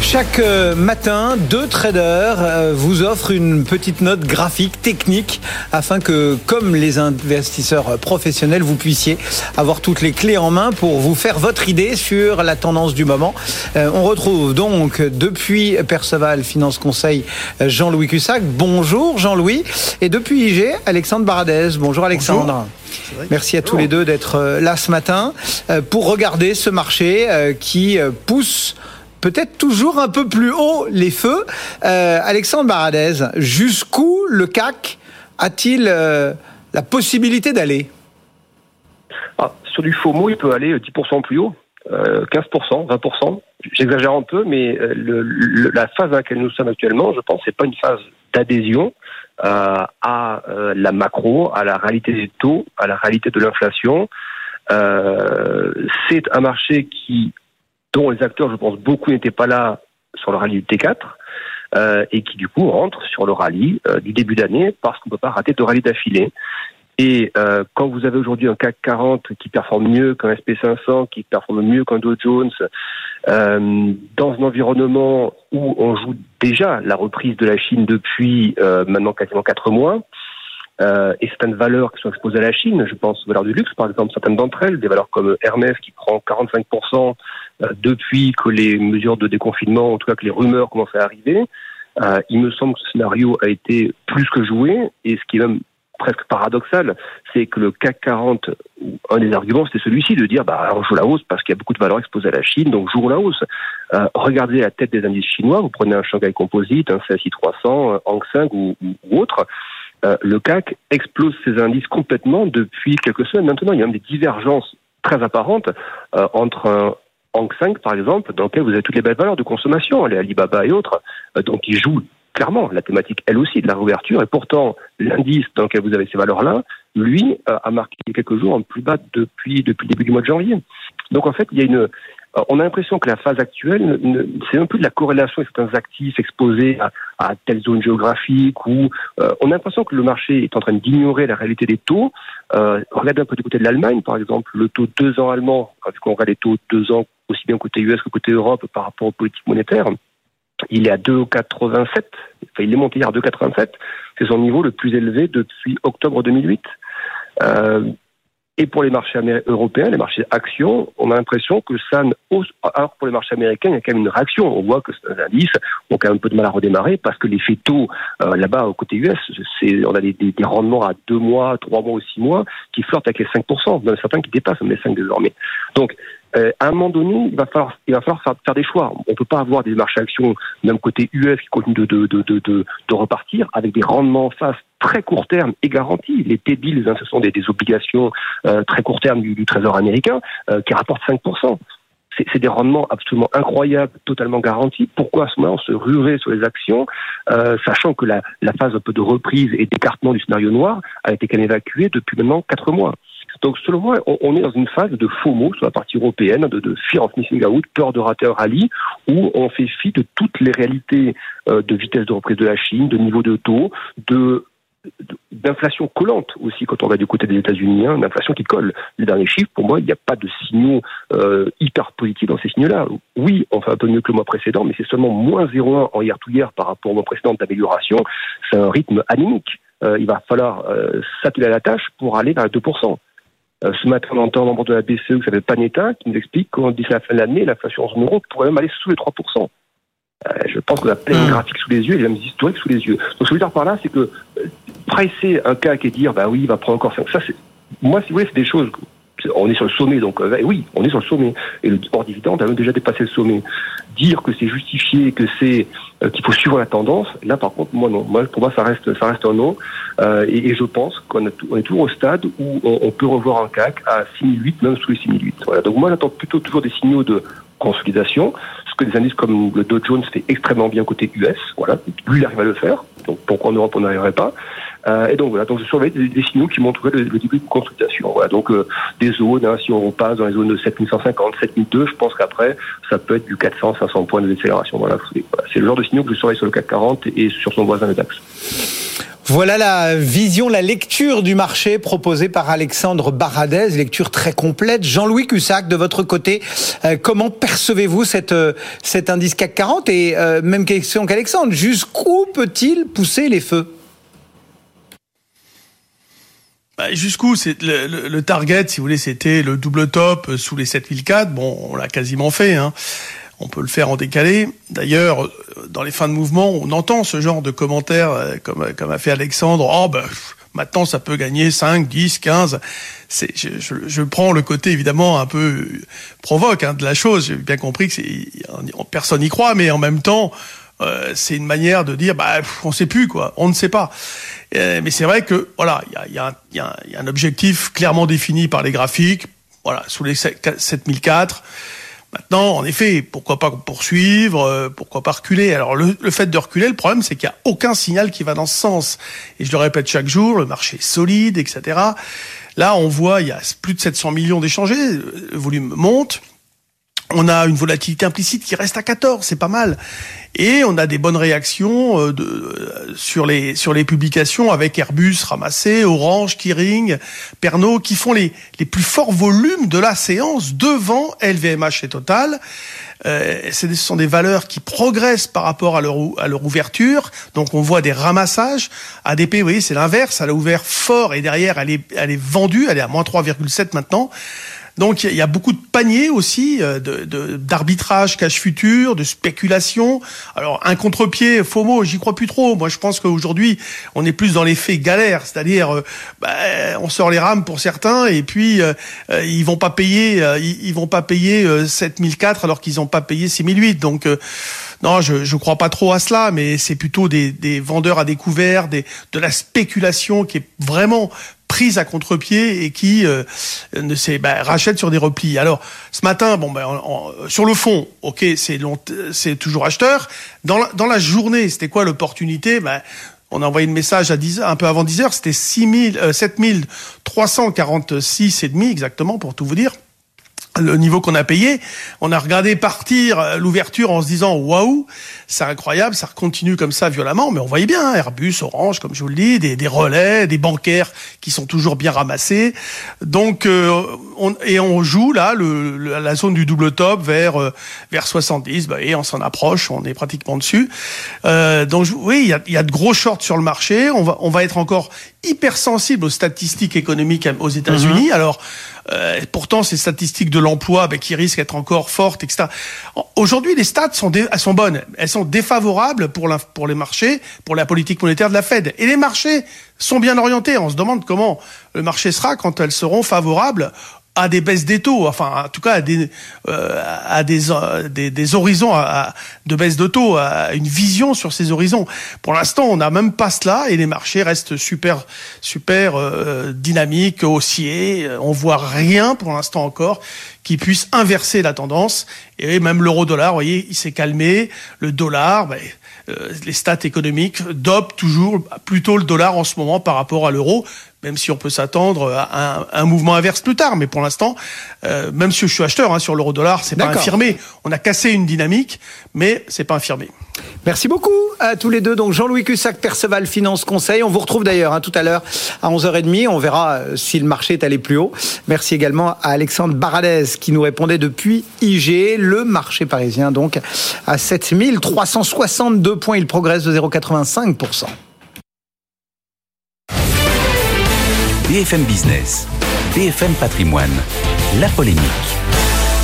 Chaque euh, matin, deux traders euh, vous offrent une petite note graphique, technique, afin que, comme les investisseurs professionnels, vous puissiez avoir toutes les clés en main pour vous faire votre idée sur la tendance du moment. Euh, on retrouve donc depuis Perceval Finance Conseil Jean-Louis Cussac. Bonjour Jean-Louis. Et depuis IG, Alexandre Baradez. Bonjour Alexandre. Bonjour. Merci à tous les deux d'être là ce matin pour regarder ce marché qui pousse peut-être toujours un peu plus haut les feux. Euh, Alexandre Baradez, jusqu'où le CAC a-t-il euh, la possibilité d'aller? Ah, Sur du FOMO, il peut aller 10% plus haut, euh, 15%, 20%. J'exagère un peu, mais euh, la phase à laquelle nous sommes actuellement, je pense, c'est pas une phase d'adhésion euh, à la macro, à la réalité des taux, à la réalité de l'inflation. c'est un marché qui dont les acteurs, je pense, beaucoup n'étaient pas là sur le rallye du T4, euh, et qui du coup rentrent sur le rallye euh, du début d'année parce qu'on ne peut pas rater de rallye d'affilée. Et euh, quand vous avez aujourd'hui un CAC 40 qui performe mieux qu'un SP500, qui performe mieux qu'un Dow Jones, euh, dans un environnement où on joue déjà la reprise de la Chine depuis euh, maintenant quasiment quatre mois, euh, et certaines valeurs qui sont exposées à la Chine, je pense aux valeurs du luxe, par exemple, certaines d'entre elles, des valeurs comme Hermès qui prend 45% depuis que les mesures de déconfinement, en tout cas que les rumeurs commencent à arriver. Euh, il me semble que ce scénario a été plus que joué, et ce qui est même presque paradoxal, c'est que le CAC 40, un des arguments, c'était celui-ci, de dire, bah, on joue la hausse parce qu'il y a beaucoup de valeurs exposées à la Chine, donc joue la hausse. Euh, regardez la tête des indices chinois, vous prenez un Shanghai Composite, un CSI 300, un Hang Seng ou, ou autre, euh, le CAC explose ses indices complètement depuis quelques semaines maintenant. Il y a même des divergences très apparentes euh, entre un Hang Seng, par exemple, dans lequel vous avez toutes les belles valeurs de consommation, les Alibaba et autres, euh, donc ils jouent clairement la thématique, elle aussi, de la réouverture, et pourtant l'indice dans lequel vous avez ces valeurs-là, lui, euh, a marqué quelques jours en plus bas depuis, depuis le début du mois de janvier. Donc en fait, il y a une, on a l'impression que la phase actuelle, c'est un peu de la corrélation avec certains actifs exposés à, telle zone géographique, où euh, on a l'impression que le marché est en train d'ignorer la réalité des taux. Euh, regardez un peu du côté de l'Allemagne, par exemple, le taux 2 ans allemand, vu qu'on regarde les taux 2 ans aussi bien côté US que côté Europe par rapport aux politiques monétaires, il est à 2,87. Enfin, il est monté hier à 2,87. C'est son niveau le plus élevé depuis octobre 2008. Euh, et pour les marchés européens, les marchés actions, on a l'impression que ça ne hausse. Alors pour les marchés américains, il y a quand même une réaction. On voit que c'est un indice. On quand même un peu de mal à redémarrer parce que les taux euh, là-bas au côté US, c'est on a des, des, rendements à deux mois, trois mois ou six mois qui flirtent avec les 5%, même certains qui dépassent même les 5 désormais. Donc euh, à un moment donné, il va falloir, il va falloir faire, des choix. On ne peut pas avoir des marchés actions, même côté US, qui continuent de, repartir avec des rendements en face très court terme et garantis. Les T-bills, hein, ce sont des, obligations euh, très court terme du, Trésor américain euh, qui rapportent 5% c'est des rendements absolument incroyables, totalement garantis. Pourquoi à ce moment on se ruerait sur les actions, sachant que la, la, phase un peu de reprise et d'écartement du scénario noir a été quand même évacuée depuis maintenant quatre mois? Donc, selon moi, on, est dans une phase de mots sur la partie européenne, de, de fear of missing out, peur de rater un rallye, où on fait fi de toutes les réalités euh, de vitesse de reprise de la Chine, de niveau de taux, de d'inflation collante aussi quand on va du côté des États-Unis, hein, d'inflation qui colle. Les derniers chiffres, pour moi, il n'y a pas de signaux euh, hyper positifs dans ces signaux-là. Oui, on fait un peu mieux que le mois précédent, mais c'est seulement moins 0,1 en hier tout hier par rapport au mois précédent d'amélioration. C'est un rythme anémique. Euh, il va falloir euh, s'atteler à la tâche pour aller vers les 2%. Euh, ce matin, on entend un membre de la BCE qui s'appelle Panetta qui nous explique qu'en d'ici la fin de l'année, l'inflation en zone euro pourrait même aller sous les 3%. Euh, je pense qu'on a plein de mmh. graphiques sous les yeux et même historiques sous les yeux. Donc ce que je veux dire par là, c'est que euh, presser un cas et dire bah oui, il va prendre encore ça, ça c'est moi si vous voulez, c'est des choses on est sur le sommet, donc euh, oui, on est sur le sommet. Et le hors dividende a même déjà dépassé le sommet. Dire que c'est justifié, que c'est qu'il faut suivre la tendance, là par contre, moi non. Moi, pour moi, ça reste, ça reste un non. et, je pense qu'on est toujours au stade où on, peut revoir un CAC à 6008, même sous les 6008. Voilà. Donc moi, j'attends plutôt toujours des signaux de consolidation que des indices comme le Dow Jones fait extrêmement bien côté US. Voilà, lui, il arrive à le faire. Donc pourquoi en Europe on n'arriverait pas? euh, Et donc voilà, donc je surveille des, signaux qui montreraient le, le, début de consultation. Voilà, donc euh, des zones, hein, si on passe dans les zones de 7150, 7002, je pense qu'après ça peut être du 400, 500 points de décélération. Voilà, c'est le genre de signaux que je surveille sur le CAC 40 et sur son voisin le DAX. Voilà la vision, la lecture du marché proposée par Alexandre Baradez, lecture très complète. Jean-Louis Cussac, de votre côté, euh, comment percevez-vous euh, cet indice CAC 40 Et euh, même question qu'Alexandre, jusqu'où peut-il pousser les feux? Bah, Jusqu'où c'est le, target, si vous voulez, c'était le double top sous les 7004. Bon, on l'a quasiment fait. Hein on peut le faire en décalé. D'ailleurs, dans les fins de mouvement, on entend ce genre de commentaires, euh, comme, comme a fait Alexandre. Oh, ben, maintenant, ça peut gagner 5, 10, 15. C'est, je, je, prends le côté, évidemment, un peu provoque hein, de la chose. J'ai bien compris que personne n'y croit, mais en même temps, euh, c'est une manière de dire, bah, on sait plus, quoi. On ne sait pas. Euh, mais c'est vrai que, voilà, il y a, un objectif clairement défini par les graphiques. Voilà, sous les 7004. Maintenant, en effet, pourquoi pas poursuivre, euh, pourquoi pas reculer? Alors le, fait de reculer, le problème, c'est qu'il n'y a aucun signal qui va dans ce sens. Et je le répète chaque jour, le marché est solide, etc. Là, on voit, il y a plus de 700 millions d'échangés, le volume monte. On a une volatilité implicite qui reste à 14, c'est pas mal. Et on a des bonnes réactions euh, de, euh, sur les sur les publications avec Airbus ramassé, Orange, Kering, Pernod qui font les les plus forts volumes de la séance devant LVMH et Total. Euh, ce sont des valeurs qui progressent par rapport à leur, à leur ouverture. Donc on voit des ramassages. ADP, vous voyez, c'est l'inverse. Elle a ouvert fort et derrière, elle est, elle est vendue. Elle est à moins 3,7 maintenant. Donc il y a beaucoup de paniers aussi euh, d'arbitrage de, cash futur, de spéculation. Alors un contre-pied, faux mot, j'y crois plus trop. Moi je pense qu'aujourd'hui on est plus dans l'effet galère, c'est-à-dire euh, bah, on sort les rames pour certains et puis euh, ils vont pas payer, ils, vont pas payer 7004 alors qu'ils n'ont pas payé 6008. Donc non, je ne crois pas trop à cela, mais c'est plutôt des, des vendeurs à découvert, des, de la spéculation qui est vraiment prise à contre-pied et qui euh, ne sait bah, rachète sur des replis. Alors ce matin, bon ben sur le fond, ok, c'est c'est toujours acheteur. Dans la, dans la journée, c'était quoi l'opportunité? Ben, on a envoyé le message à 10, un peu avant 10 heures, c'était 6000, euh, 7346 et demi exactement pour tout vous dire le niveau qu'on a payé. On a regardé partir euh, l'ouverture en se disant waouh, c'est incroyable, ça continue comme ça violemment. Mais on voyait bien hein, Airbus, Orange, comme je vous le dis, des, des, relais, des bancaires qui sont toujours bien ramassés. Donc euh, on, et on joue là le, la zone du double top vers euh, vers 70. Bah, et on s'en approche, on est pratiquement dessus. Euh, donc oui, il y a, y a, de gros shorts sur le marché. On va on va être encore hypersensible aux statistiques économiques aux États-Unis. Mhm. Alors pourtant ces statistiques de l'emploi ben, qui risque d'être encore forte, etc. Aujourd'hui, les stats sont, elles sont bonnes. Elles sont défavorables pour, la, pour les marchés, pour la politique monétaire de la Fed. Et les marchés sont bien orientés. On se demande comment le marché sera quand elles seront favorables à des baisses des taux, enfin en tout cas à des euh, à des, euh, des, horizons à, de baisse de taux, à une vision sur ces horizons. Pour l'instant, on n'a même pas cela et les marchés restent super super euh, dynamiques, haussiers. On voit rien pour l'instant encore qui puisse inverser la tendance. Et même l'euro-dollar, vous voyez, il s'est calmé. Le dollar, ben, euh, les stats économiques dopent toujours plutôt le dollar en ce moment par rapport à l'euro même si on peut s'attendre à un, mouvement inverse plus tard. Mais pour l'instant, euh, même si je suis acheteur hein, sur l'euro dollar, c'est pas infirmé. On a cassé une dynamique, mais c'est pas infirmé. Merci beaucoup à tous les deux. Donc Jean-Louis Cussac, Perceval Finance Conseil. On vous retrouve d'ailleurs hein, tout à l'heure à 11h30. On verra euh, si le marché est allé plus haut. Merci également à Alexandre Baradez qui nous répondait depuis IG. Le marché parisien donc à 7362 points. Il progresse de 0,85%. BFM Business, BFM Patrimoine, la polémique.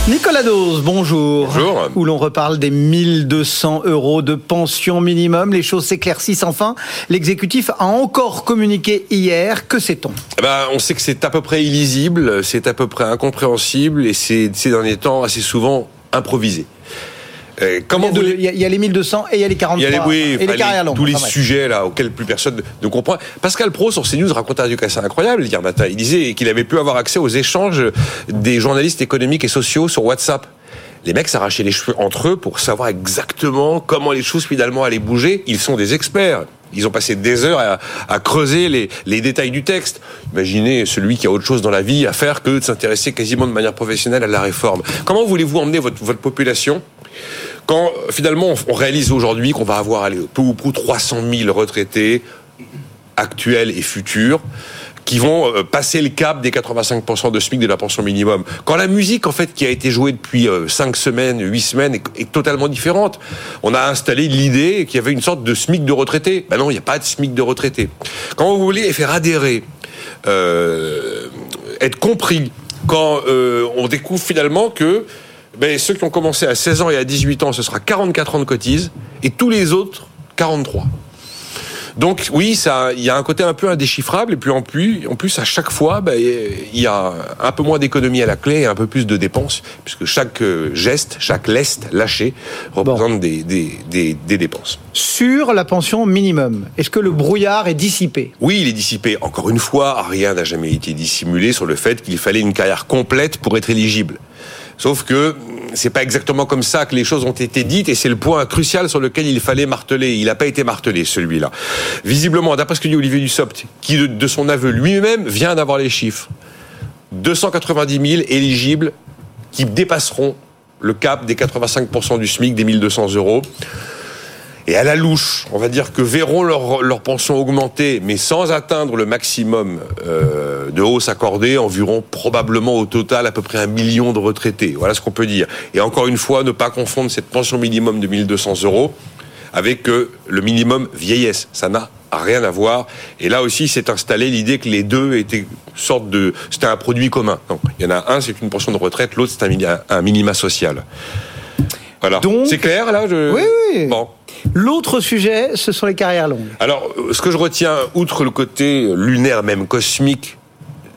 Nicolas Dose, bonjour. Bonjour. Où l'on reparle des 1200 euros de pension minimum. Les choses s'éclaircissent enfin. L'exécutif a encore communiqué hier. Que sait-on? Eh ben, On sait que c'est à peu près illisible, c'est à peu près incompréhensible et c'est ces derniers temps assez souvent improvisé. Euh, comment il, y a les 1200 et il y a les 43 il y a les, oui, et les carrières longues. Tous les sujets là auxquels plus personne ne comprend. Pascal Pro sur CNews racontait un truc assez incroyable hier matin. Il disait qu'il avait pu avoir accès aux échanges des journalistes économiques et sociaux sur WhatsApp les mecs s'arrachaient les cheveux entre eux pour savoir exactement comment les choses finalement allaient bouger. Ils sont des experts. Ils ont passé des heures à, creuser les, les, détails du texte. Imaginez celui qui a autre chose dans la vie à faire que de s'intéresser quasiment de manière professionnelle à la réforme. Comment voulez-vous emmener votre, votre population quand finalement on réalise aujourd'hui qu'on va avoir peu ou prou 300 000 retraités actuels et futurs qui vont euh, passer le cap des 85% de SMIC de la pension minimum. Quand la musique, en fait, qui a été jouée depuis 5 euh, semaines, 8 semaines, est, totalement différente. On a installé l'idée qu'il y avait une sorte de SMIC de retraité. Ben non, il n'y a pas de SMIC de retraité. Quand vous voulez faire adhérer, euh, être compris, quand on découvre finalement que ben, ceux qui ont commencé à 16 ans et à 18 ans, ce sera 44 ans de cotise, et tous les autres, 43. Donc oui, ça, il y a un côté un peu indéchiffrable et puis en plus, en plus à chaque fois, ben, il y a un peu moins d'économie à la clé et un peu plus de dépenses puisque chaque euh, geste, chaque leste lâché représente des, des, des, des, dépenses. Sur la pension minimum, est-ce que le brouillard est dissipé? Oui, il est dissipé. Encore une fois, rien n'a jamais été dissimulé sur le fait qu'il fallait une carrière complète pour être éligible. Sauf que c'est pas exactement comme ça que les choses ont été dites et c'est le point crucial sur lequel il fallait marteler. Il n'a pas été martelé, celui-là. Visiblement, d'après ce que dit Olivier Dussopt, qui de son aveu lui-même vient d'avoir les chiffres, 290 000 éligibles qui dépasseront le cap des 85% du SMIC, des 1200 euros et à la louche, on va dire que verront leur, leur pension augmenter, mais sans atteindre le maximum euh, de hausse accordée, environ probablement au total à peu près un million de retraités. Voilà ce qu'on peut dire. Et encore une fois, ne pas confondre cette pension minimum de 1200 euros avec euh, le minimum vieillesse. Ça n'a rien à voir. Et là aussi, s'est installé l'idée que les deux étaient sorte de, c'était un produit commun. Non, il y en a un, c'est une pension de retraite, l'autre, c'est un minima social. Voilà. C'est clair là je... Oui, oui. Bon. L'autre sujet, ce sont les carrières longues. Alors, ce que je retiens, outre le côté lunaire, même cosmique,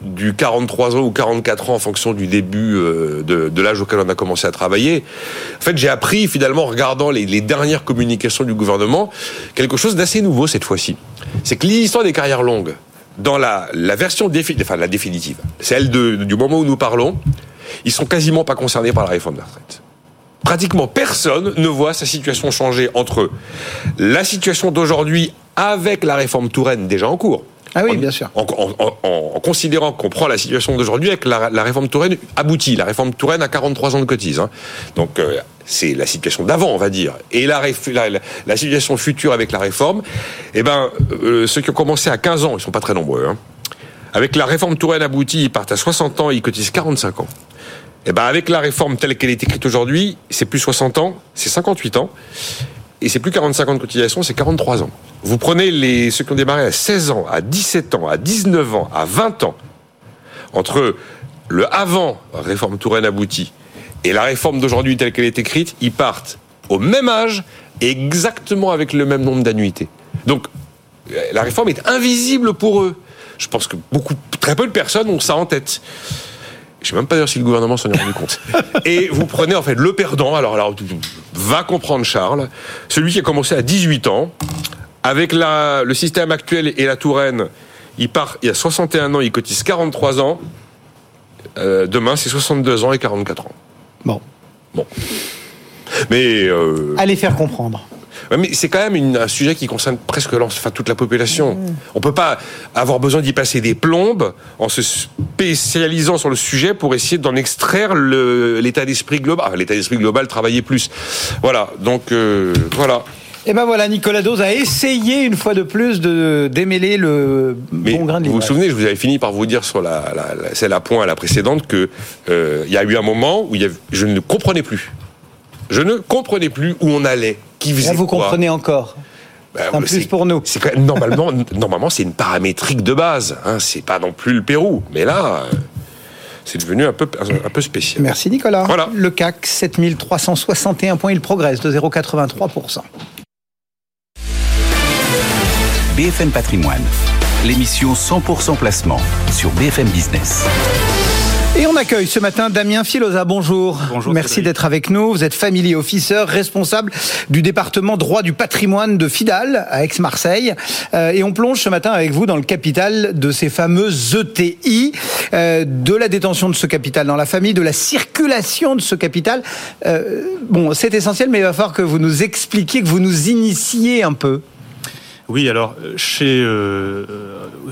du 43 ans ou 44 ans en fonction du début euh, de, l'âge auquel on a commencé à travailler. En fait, j'ai appris finalement en regardant les, dernières communications du gouvernement quelque chose d'assez nouveau cette fois-ci. C'est que l'histoire des carrières longues, dans la, version définitive, enfin la définitive, celle du moment où nous parlons, ils sont quasiment pas concernés par la réforme de la retraite pratiquement personne ne voit sa situation changer entre la situation d'aujourd'hui avec la réforme Touraine déjà en cours. Ah oui, bien sûr. En, considérant qu'on prend la situation d'aujourd'hui avec la, réforme Touraine aboutie. La réforme Touraine a 43 ans de cotise. Hein. Donc euh, c'est la situation d'avant, on va dire. Et la, la, situation future avec la réforme, eh ben, euh, ceux qui ont commencé à 15 ans, ils sont pas très nombreux. Hein. Avec la réforme Touraine aboutie, ils partent à 60 ans, ils cotisent 45 ans. Eh ben avec la réforme telle qu'elle est écrite aujourd'hui, c'est plus 60 ans, c'est 58 ans. Et c'est plus 45 ans de cotisation, c'est 43 ans. Vous prenez ceux qui ont démarré à 16 ans, à 17 ans, à 19 ans, à 20 ans, entre le avant réforme Touraine aboutie et la réforme d'aujourd'hui telle qu'elle est écrite, ils partent au même âge et exactement avec le même nombre d'annuités. Donc euh, la réforme est invisible pour eux. Je pense que beaucoup, très peu de personnes ont ça en tête. Je sais même pas dire si le gouvernement s'en est rendu compte. Et vous prenez en fait le perdant. Alors, alors va comprendre Charles, celui qui a commencé à 18 ans, avec la, le système actuel et la Touraine, il part, il y a 61 ans, il cotise 43 ans. Euh, demain, c'est 62 ans et 44 ans. Bon. Bon. Mais euh, Allez faire comprendre. Mais c'est quand même une- un sujet qui concerne presque enfin, toute la population. On peut pas avoir besoin d'y passer des plombes en se spécialisant sur le sujet pour essayer d'en extraire l'état d'esprit global. Ah, l'état d'esprit global, travailler plus. Voilà. Donc euh, voilà. Et ben voilà, Nicolas Dose a essayé une fois de plus de démêler le Mais bon grain de vous vous souvenez, je vous avais fini par vous dire sur la, la, la- celle à point à la précédente que euh, il y a eu un moment où y je ne comprenais plus. Je ne comprenais plus où on allait, qui faisait Là, vous quoi. comprenez encore. Bah, C'est un plus pour nous. C'est quand même- normalement, normalement, c'est une paramétrique de base. Hein, c'est pas non plus le Pérou, mais là, euh, c'est devenu un peu, un peu spécial. Merci Nicolas. Voilà. Le CAC 7361 points, il progresse de 0,83%. BFM Patrimoine, l'émission 100% placement sur BFM Business. Et on accueille ce matin Damien Filosa. Bonjour. Bonjour, Merci d'être avec nous. Vous êtes family officer, responsable du département droit du patrimoine de Fidal à Aix-Marseille. Euh, et on plonge ce matin avec vous dans le capital de ces fameuses ETI, euh, de la détention de ce capital dans la famille, de la circulation de ce capital. Euh, bon, c'est essentiel, mais il va falloir que vous nous expliquiez, que vous nous initiez un peu. Oui, alors euh, chez euh,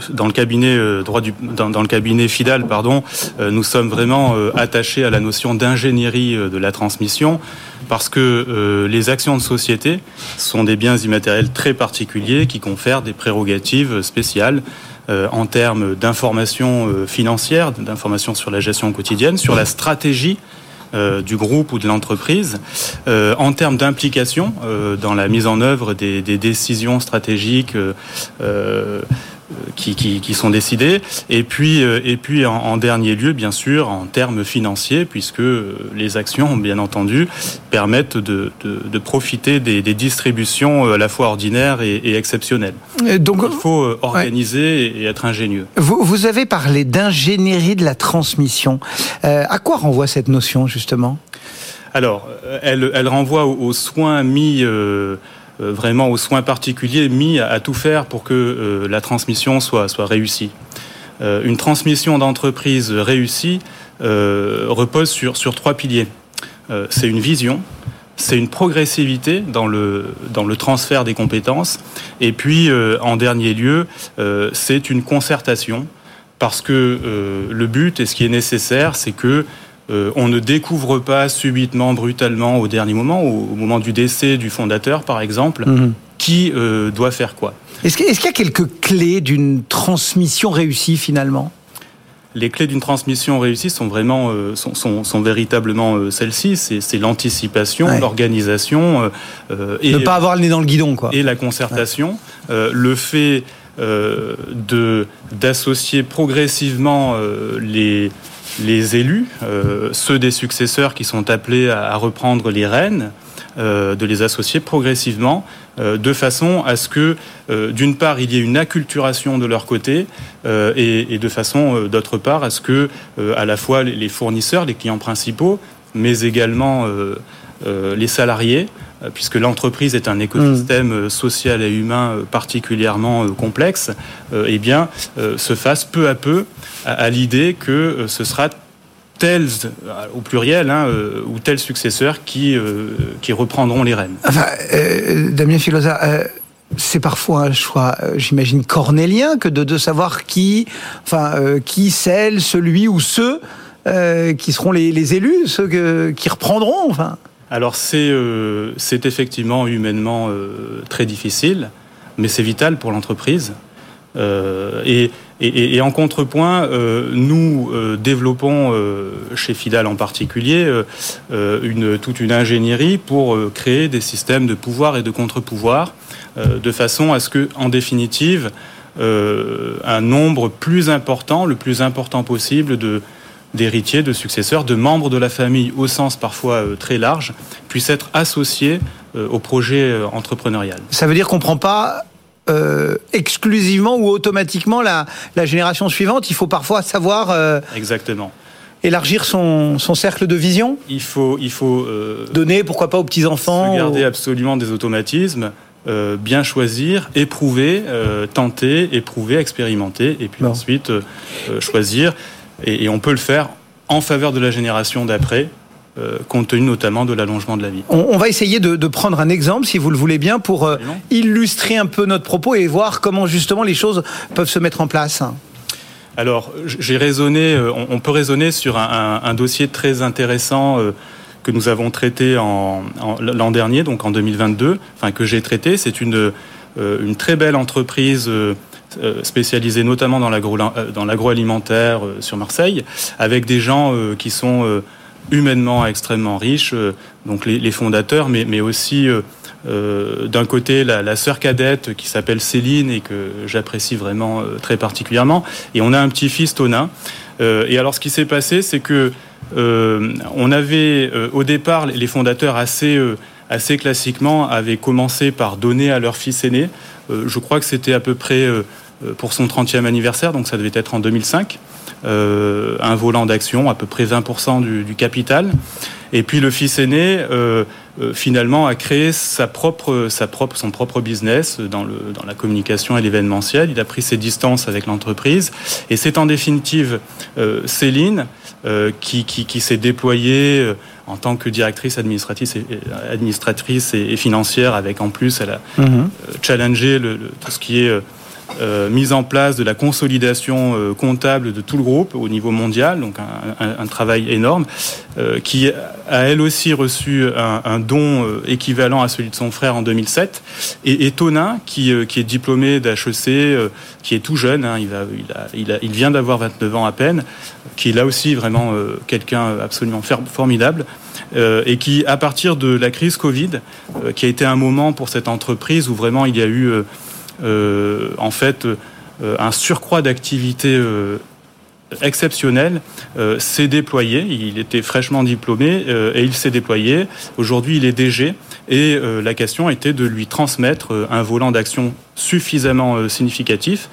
dans le cabinet euh, droit du dans, le cabinet Fidal, pardon, euh, nous sommes vraiment euh, attachés à la notion d'ingénierie euh, de la transmission parce que euh, les actions de société sont des biens immatériels très particuliers qui confèrent des prérogatives spéciales euh, en termes d'information euh, financière, d'information sur la gestion quotidienne, sur la stratégie euh, du groupe ou de l'entreprise, euh, en termes d'implication euh, dans la mise en œuvre des, décisions stratégiques qui, qui, qui sont décidées, et puis, euh, et puis en, en dernier lieu, bien sûr, en termes financiers, puisque euh, les actions, bien entendu, permettent de, de, de profiter des, des distributions euh, à la fois ordinaires et, et exceptionnelles. Donc, Il faut organiser et être ingénieux. Vous, vous avez parlé d'ingénierie de la transmission. Euh, à quoi renvoie cette notion, justement? Alors, elle, elle renvoie aux, aux soins mis, euh, vraiment aux soins particuliers mis à, tout faire pour que euh, la transmission soit, soit réussie. Euh, une transmission d'entreprise réussie euh, repose sur, sur trois piliers. Euh, c'est une vision, c'est une progressivité dans le, dans le transfert des compétences, et puis, euh, en dernier lieu, euh, c'est une concertation, parce que euh, le but et ce qui est nécessaire, c'est que euh, on ne découvre pas subitement, brutalement, au dernier moment, au, au moment du décès du fondateur, par exemple, qui euh, doit faire quoi. Est-ce qu'il y a quelques clés d'une transmission réussie, finalement? Les clés d'une transmission réussie sont vraiment, euh, sont, sont, sont véritablement euh, celles-ci. C'est l'anticipation, Ouais. l'organisation euh, et Ne pas avoir le nez dans le guidon, quoi. et la concertation, le fait de d'associer progressivement les les élus, euh, ceux des successeurs qui sont appelés à, reprendre les rênes, euh, de les associer progressivement, euh, de façon à ce que, d'une part, il y ait une acculturation de leur côté, et, de façon, d'autre part, à ce que, à la fois les- fournisseurs, les clients principaux, mais également les salariés, puisque l'entreprise est un écosystème euh, social et humain euh, particulièrement euh, complexe, euh, eh bien, euh, se fasse peu à peu à, à l'idée que euh, ce sera tels, euh, au pluriel, hein, euh, ou tels successeurs qui, euh, qui reprendront les rênes. Enfin, euh, Damien Filosa, euh, c'est parfois un choix, euh, j'imagine, cornélien que de, de savoir qui, enfin, euh, qui celle, celui ou ceux euh, qui seront les, les élus, ceux que- qui reprendront. Enfin. Alors c'est euh, c'est effectivement humainement euh, très difficile, mais c'est vital pour l'entreprise. Euh, et, en contrepoint, nous développons chez Fidal en particulier toute une ingénierie pour créer des systèmes de pouvoir et de contre-pouvoir, de façon à ce que, en définitive, un nombre plus important, le plus important possible de d'héritiers, de successeurs, de membres de la famille au sens parfois très large, puissent être associés au projet entrepreneurial. Ça veut dire qu'on ne prend pas exclusivement ou automatiquement la, la, génération suivante. Il faut parfois savoir. Exactement élargir son, son, cercle de vision Il faut, il faut donner, pourquoi pas aux petits enfants. garder absolument des automatismes. Euh, bien choisir, éprouver, euh, tenter, éprouver, expérimenter, et puis ensuite euh, choisir. Et, on peut le faire en faveur de la génération d'après, compte tenu notamment de l'allongement de la vie. On, va essayer de, prendre un exemple, si vous le voulez bien, pour illustrer un peu notre propos et voir comment justement les choses peuvent se mettre en place. Alors, j'ai raisonné, on, peut raisonner sur un, un dossier très intéressant que nous avons traité en, l'an dernier, donc en 2022, enfin que j'ai traité. C'est une, euh, une très belle entreprise euh, euh, spécialisée notamment dans l'agroalimentaire sur Marseille, avec des gens qui sont humainement extrêmement riches, donc les, fondateurs, mais, mais aussi d'un côté la, sœur cadette qui s'appelle Céline et que j'apprécie vraiment très particulièrement, et on a un petit-fils Tonin. et alors ce qui s'est passé, c'est que euh, on avait euh, au départ les fondateurs assez euh, assez classiquement avaient commencé par donner à leur fils aîné. je crois que c'était à peu près pour son 30e anniversaire, donc ça devait être en 2005. un volant d'action, à peu près 20% du, capital. Et puis le fils aîné, finalement, a créé sa propre, sa propre, son propre business dans, le, dans la communication et l'événementiel. Il a pris ses distances avec l'entreprise. Et c'est en définitive Céline euh, qui, qui, s'est déployée euh, en tant que directrice administratrice et, administratrice et, financière, avec en plus, elle a euh, challengé le, tout ce qui est euh, mise en place de la consolidation euh, comptable de tout le groupe au niveau mondial, donc un, travail énorme, euh, qui a elle aussi reçu un, don équivalent à celui de son frère en 2007, et, et Tonin, qui, qui est diplômé d'HEC, qui est tout jeune, hein, il, il, a, il, vient d'avoir 29 ans à peine, qui est là aussi vraiment quelqu'un absolument formidable, et qui, à partir de la crise Covid, qui a été un moment pour cette entreprise où vraiment il y a eu euh, en fait euh, un surcroît d'activité euh, exceptionnel s'est déployé. Il était fraîchement diplômé et il s'est déployé. Aujourd'hui, il est DG et la question était de lui transmettre un volant d'action suffisamment significatif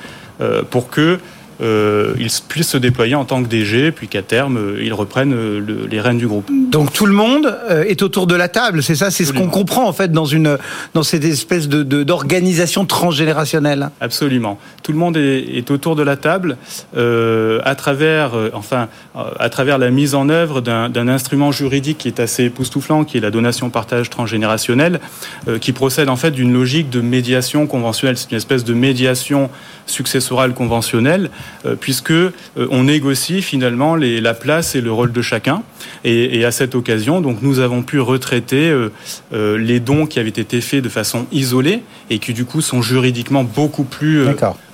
pour que euh, ils puissent se déployer en tant que DG, puis qu'à terme, euh, ils reprennent euh, les rênes du groupe. Donc tout le monde est autour de la table, c'est ça, c'est ce qu'on comprend en fait dans une dans cette espèce de d'organisation transgénérationnelle. Absolument, tout le monde est, autour de la table à travers, enfin, à travers la mise en œuvre d'un instrument juridique qui est assez époustouflant, qui est la donation-partage transgénérationnelle, qui procède en fait d'une logique de médiation conventionnelle. C'est une espèce de médiation successorale conventionnelle euh, puisque euh, on négocie finalement la place et le rôle de chacun. Et, à cette occasion, donc nous avons pu retraiter euh, les dons qui avaient été faits de façon isolée et qui du coup sont juridiquement beaucoup plus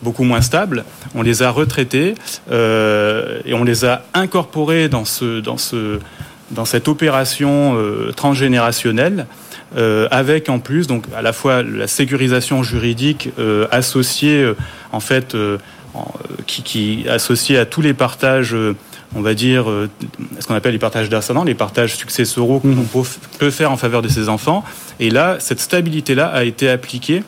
beaucoup moins stables. On les a retraités et on les a incorporés dans ce dans ce dans cette opération transgénérationnelle. Avec en plus donc à la fois la sécurisation juridique associée en fait euh, qui, qui est associé à tous les partages euh, on va dire, euh, ce qu'on appelle les partages d'ascendants, les partages successoraux qu'on mhm. peut faire en faveur de ses enfants. Et là, cette stabilité-là a été appliquée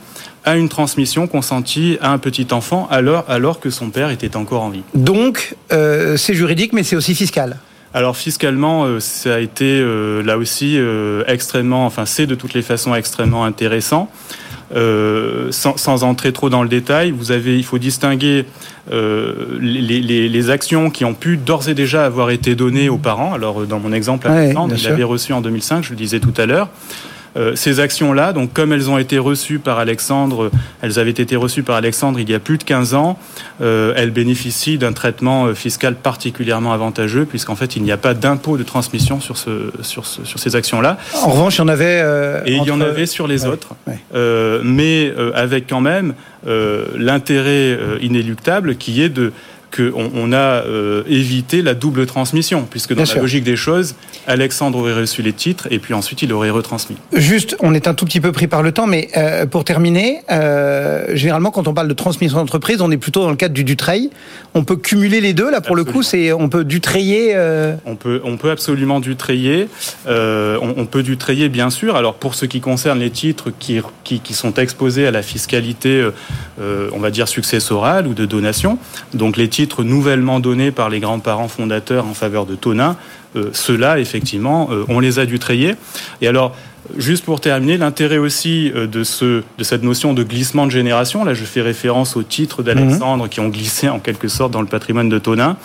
à une transmission consentie à un petit enfant alors, alors que son père était encore en vie. Donc, c'est juridique, mais c'est aussi fiscal alors fiscalement, ça a été là aussi extrêmement, enfin c'est de toutes les façons extrêmement intéressant. Euh, sans, sans, entrer trop dans le détail, vous avez, il faut distinguer euh, les, les, les, actions qui ont pu d'ores et déjà avoir été données aux parents. Alors dans mon exemple, ouais, il l'avait reçu en 2005, je le disais tout à l'heure. Euh, ces actions-là, donc comme elles ont été reçues par Alexandre, elles avaient été reçues par Alexandre il y a plus de 15 ans, euh, elles bénéficient d'un traitement euh, fiscal particulièrement avantageux puisqu'en fait il n'y a pas d'impôt de transmission sur, ce, sur, ce, sur ces actions-là. En revanche, il y en avait... Et il y en avait sur les autres, mais avec quand même l'intérêt inéluctable qui est de qu'on on a euh, évité la double transmission, puisque dans Bien la sûr. logique des choses, Alexandre aurait reçu les titres et puis ensuite il aurait retransmis. Juste, on est un tout petit peu pris par le temps, mais euh, pour terminer, euh, généralement quand on parle de transmission d'entreprise, on est plutôt dans le cadre du Dutreil. On peut cumuler les deux, là pour le coup, c'est on peut dutrayer. Euh... On peut, on peut absolument dutrayer. Euh, on, on peut dutrayer, bien sûr. Alors, pour ce qui concerne les titres qui, qui, qui sont exposés à la fiscalité, on va dire, successorale ou de donation, donc les titres nouvellement donnés par les grands-parents fondateurs en faveur de Tonin, euh, ceux-là, effectivement, euh, on les a dutrayés. Et alors, Juste pour terminer, l'intérêt aussi euh, de, ce, de cette notion de glissement de génération, là je fais référence aux titres d'Alexandre qui ont glissé en quelque sorte dans le patrimoine de Tonin,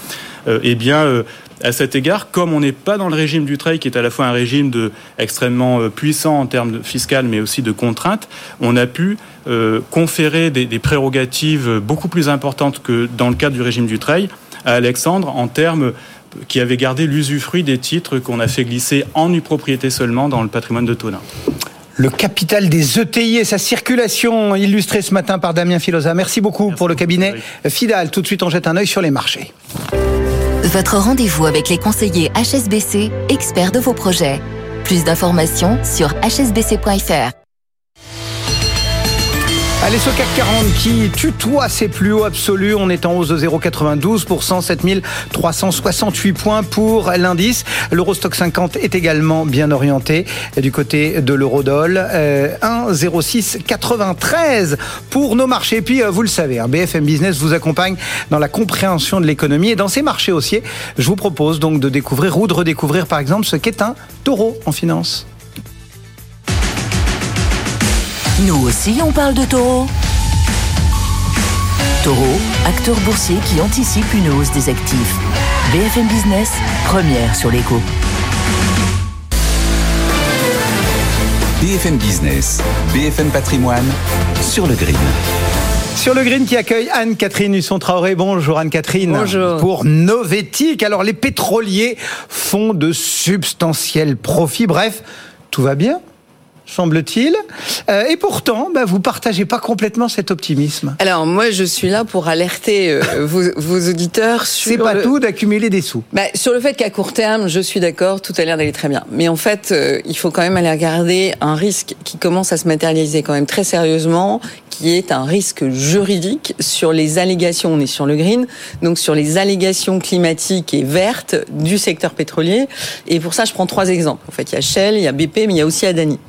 eh bien à cet égard, comme on n'est pas dans le régime du qui est à la fois un régime de, extrêmement euh, puissant en termes fiscal mais aussi de contraintes, on a pu euh, conférer des, des prérogatives beaucoup plus importantes que dans le cadre du régime du trade à Alexandre en termes qui avait gardé l'usufruit des titres qu'on a fait glisser en nue propriété seulement dans le patrimoine de Tonin. Le capital des ETI et sa circulation illustrée ce matin par Damien Filosa. Merci beaucoup Merci pour le cabinet. Fidal. Tout de suite, on jette un œil sur les marchés. Votre rendez-vous avec les conseillers HSBC, experts de vos projets. Plus d'informations sur hsbc.fr. Allez, ce CAC 40 qui tutoie ses plus hauts absolus. On est en hausse de 0,92%, 7368 points pour l'indice. L'Eurostock 50 est également bien orienté du côté de l'Eurodoll. Euh, 1,0693 pour nos marchés. Puis, euh, vous le savez, hein, BFM Business vous accompagne dans la compréhension de l'économie et dans ces marchés haussiers. Je vous propose donc de découvrir ou de redécouvrir, par exemple, ce qu'est un taureau en finance. Nous aussi, on parle de taureau. Taureau, acteur boursier qui anticipe une hausse des actifs. BFM Business, première sur l'écho. BFM Business, BFM Patrimoine, sur le green. Sur le green qui accueille Anne-Catherine Husson-Traoré. Bonjour Anne-Catherine. Bonjour. Pour Novetic. Alors les pétroliers font de substantiels profits. Bref, tout va bien semble-t-il. Euh, et pourtant, bah, vous partagez pas complètement cet optimisme. Alors moi, je suis là pour alerter euh, vos, vos auditeurs sur C'est pas le... tout d'accumuler des sous. Bah, sur le fait qu'à court terme, je suis d'accord, tout a l'air d'aller très bien. Mais en fait, euh, il faut quand même aller regarder un risque qui commence à se matérialiser quand même très sérieusement, qui est un risque juridique sur les allégations, on est sur le green, donc sur les allégations climatiques et vertes du secteur pétrolier. Et pour ça, je prends trois exemples. En fait, il y a Shell, il y a BP, mais il y a aussi Adani.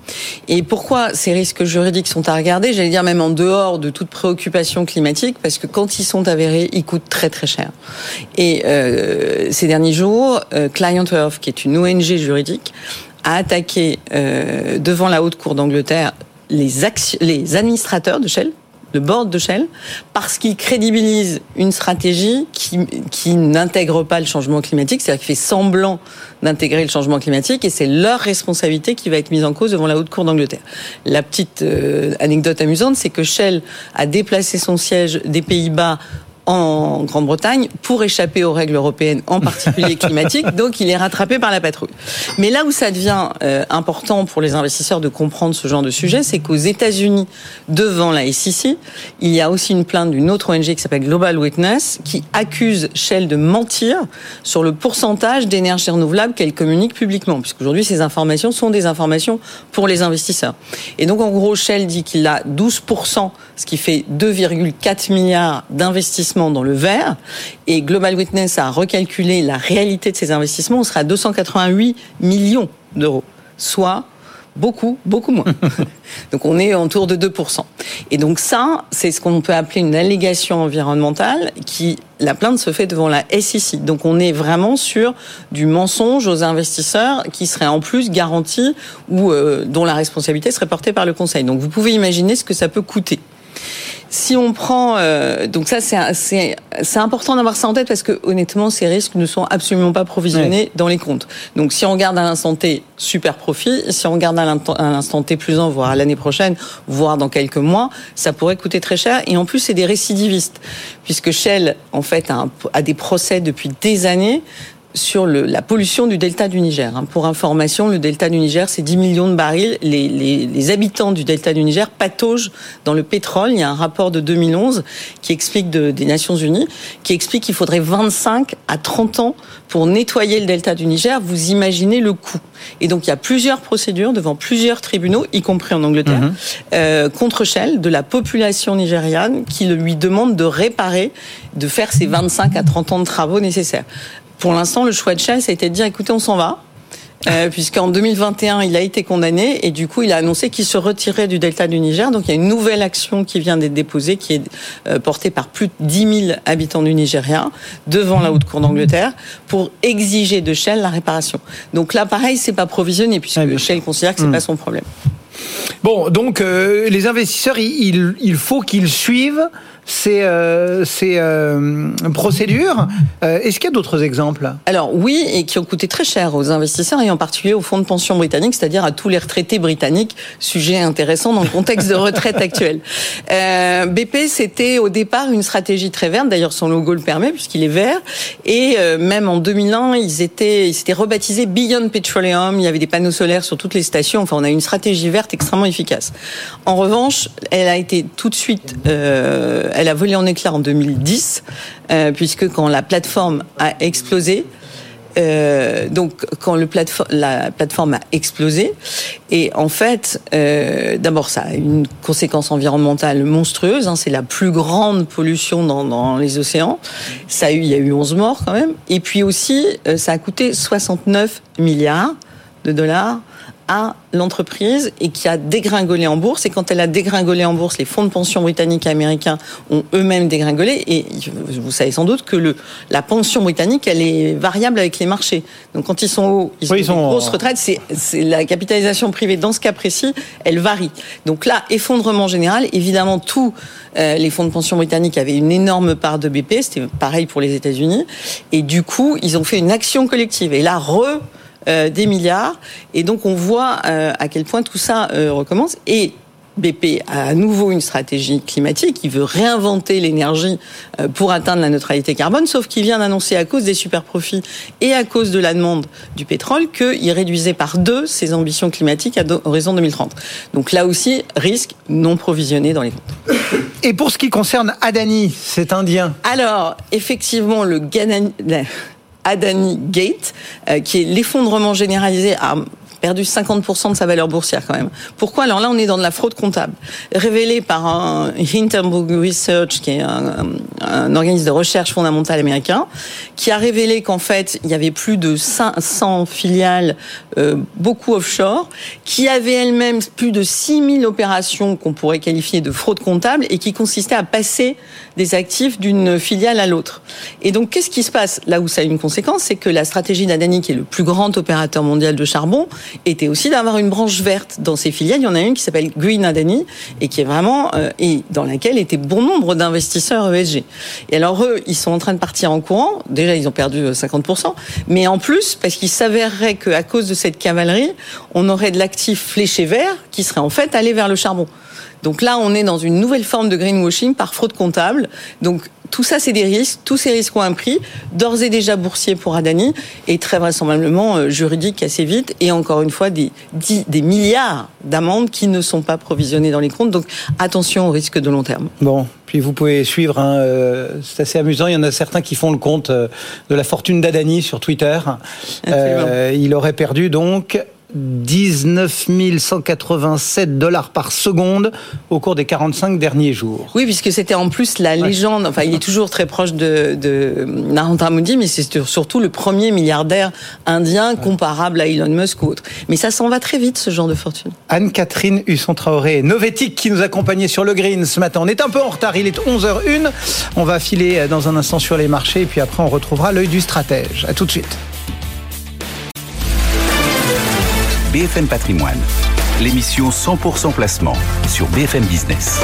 Et pourquoi ces risques juridiques sont à regarder? J'allais dire même en dehors de toute préoccupation climatique, parce que quand ils sont avérés, ils coûtent très très cher. Et euh, ces derniers jours, euh, Client Earth, qui est une ONG juridique, a attaqué euh, devant la haute cour d'Angleterre les, les administrateurs de Shell, le board de Shell, parce qu'ils crédibilisent une stratégie qui, qui n'intègre pas le changement climatique, c'est-à-dire qui fait semblant d'intégrer le changement climatique, et c'est leur responsabilité qui va être mise en cause devant la haute cour d'Angleterre. La petite euh, anecdote amusante, c'est que Shell a déplacé son siège des Pays-Bas en Grande-Bretagne pour échapper aux règles européennes, en particulier climatiques. Donc, il est rattrapé par la patrouille. Mais là où ça devient euh, important pour les investisseurs de comprendre ce genre de sujet, c'est qu'aux États-Unis, devant la SEC, il y a aussi une plainte d'une autre ONG qui s'appelle Global Witness, qui accuse Shell de mentir sur le pourcentage d'énergie renouvelable qu'elle communique publiquement, puisqu'aujourd'hui, ces informations sont des informations pour les investisseurs. Et donc, en gros, Shell dit qu'il a 12%, ce qui fait 2,4 milliards d'investissements dans le vert. Et Global Witness a recalculé la réalité de ces investissements. On sera à 288 millions d'euros, soit beaucoup, beaucoup moins. donc on est autour de 2%. Et donc ça, c'est ce qu'on peut appeler une allégation environnementale qui, la plainte se fait devant la SEC. Donc on est vraiment sur du mensonge aux investisseurs qui serait en plus garanti ou euh, dont la responsabilité serait portée par le conseil. Donc vous pouvez imaginer ce que ça peut coûter. Si on prend, euh, donc ça c'est c'est c'est important d'avoir ça en tête parce que honnêtement ces risques ne sont absolument pas provisionnés Ouais. dans les comptes. Donc si on regarde à l'instant T, super profit. Si on regarde à l'instant- T plus un, voire à l'année prochaine, voire dans quelques mois, ça pourrait coûter très cher. Et en plus c'est des récidivistes puisque Shell en fait a, un- a des procès depuis des années sur le, la pollution du delta du Niger. Hein. Pour information, le delta du Niger, c'est 10 millions de barils. Les, les, les, habitants du delta du Niger pataugent dans le pétrole. Il y a un rapport de 2011 qui explique de, des Nations Unies, qui explique qu'il faudrait 25 à 30 ans pour nettoyer le delta du Niger. Vous imaginez le coût. Et donc il y a plusieurs procédures devant plusieurs tribunaux, y compris en Angleterre, mmh. euh, contre Shell, de la population nigériane qui lui demande de réparer, de faire ces 25 à 30 ans de travaux nécessaires. Pour l'instant, le choix de Shell, ça a été de dire, écoutez, on s'en va. Euh, puisqu'en 2021, il a été condamné et du coup, il a annoncé qu'il se retirait du delta du Niger. Donc, il y a une nouvelle action qui vient d'être déposée, qui est euh, portée par plus de 10 000 habitants du Nigeria devant la Haute Cour d'Angleterre pour exiger de Shell la réparation. Donc là, pareil, c'est pas provisionné puisque ah, Shell considère que c'est mmh. pas son problème. Bon, donc euh, les investisseurs, il, il faut qu'ils suivent ces, euh, ces euh, procédures. Euh, Est-ce qu'il y a d'autres exemples? Alors oui, et qui ont coûté très cher aux investisseurs et en particulier aux fonds de pension britanniques, c'est-à-dire à tous les retraités britanniques, sujet intéressant dans le contexte de retraite actuel. Euh, BP, c'était au départ une stratégie très verte, d'ailleurs son logo le permet puisqu'il est vert, et euh, même en 2001, ils étaient, ils s'étaient rebaptisés Beyond Petroleum, il y avait des panneaux solaires sur toutes les stations, enfin on a une stratégie verte extrêmement efficace. En revanche, elle a été tout de suite... Euh, elle a volé en éclats en 2010, euh, puisque quand la plateforme a explosé, euh, donc quand la plateforme a explosé, et en fait, euh, d'abord ça a une conséquence environnementale monstrueuse, hein, c'est la plus grande pollution dans, les océans, ça il y a eu 11 morts quand même, et puis aussi ça a coûté 69 milliards de dollars à l'entreprise et qui a dégringolé en bourse. Et quand elle a dégringolé en bourse, les fonds de pension britanniques et américains ont eux-mêmes dégringolé. Et vous savez sans doute que le, la pension britannique, elle est variable avec les marchés. Donc quand ils sont hauts, ils, oui, ont ils sont grosses retraites. C'est, la capitalisation privée dans ce cas précis, elle varie. Donc là, effondrement général. Évidemment, tous euh, les fonds de pension britanniques avaient une énorme part de BP. C'était pareil pour les États-Unis. Et du coup, ils ont fait une action collective. Et là, re des milliards. Et donc on voit euh, à quel point tout ça euh, recommence. Et BP a à nouveau une stratégie climatique. Il veut réinventer l'énergie pour atteindre la neutralité carbone, sauf qu'il vient d'annoncer à cause des super profits et à cause de la demande du pétrole qu'il réduisait par deux ses ambitions climatiques à horizon 2030. Donc là aussi, risque non provisionné dans les comptes. Et pour ce qui concerne Adani, cet Indien Alors, effectivement, le Ganani Adani Gate, euh, qui est l'effondrement généralisé à perdu 50% de sa valeur boursière quand même. Pourquoi? Alors là, on est dans de la fraude comptable, révélée par un Hindenburg Research, qui est un, un, organisme de recherche fondamentale américain, qui a révélé qu'en fait, il y avait plus de 500 filiales, euh, beaucoup offshore, qui avaient elles-mêmes plus de 6000 opérations qu'on pourrait qualifier de fraude comptable et qui consistaient à passer des actifs d'une filiale à l'autre. Et donc, qu'est-ce qui se passe? Là où ça a une conséquence, c'est que la stratégie d'Adani, qui est le plus grand opérateur mondial de charbon, était aussi d'avoir une branche verte dans ces filiales. Il y en a une qui s'appelle Green Adani et qui est vraiment euh, et dans laquelle étaient bon nombre d'investisseurs ESG. Et alors eux, ils sont en train de partir en courant. Déjà, ils ont perdu 50%, euh, mais en plus parce qu'il s'avérerait qu'à cause de cette cavalerie, on aurait de l'actif fléché vert qui serait en fait allé vers le charbon. Donc là, on est dans une nouvelle forme de greenwashing par fraude comptable. Donc tout ça, c'est des risques. Tous ces risques ont un prix, d'ores et déjà boursier pour Adani, et très vraisemblablement euh, juridique assez vite. Et encore une fois, des, des milliards d'amendes qui ne sont pas provisionnées dans les comptes. Donc attention au risque de long terme. Bon, puis vous pouvez suivre, hein, euh, c'est assez amusant, il y en a certains qui font le compte euh, de la fortune d'Adani sur Twitter. Euh, il aurait perdu donc 19 187 dollars par seconde au cours des 45 derniers jours. Oui, puisque c'était en plus la légende, enfin il est toujours très proche de, de Narendra Modi, mais c'est surtout le premier milliardaire indien comparable à Elon Musk ou autre. Mais ça s'en va très vite, ce genre de fortune. Anne-Catherine Husson-Traoré, Novétique, qui nous accompagnait sur le green ce matin. On est un peu en retard, il est 11h01. On va filer dans un instant sur les marchés, et puis après on retrouvera l'œil du stratège. À tout de suite. BFM Patrimoine, l'émission 100% placement sur BFM Business.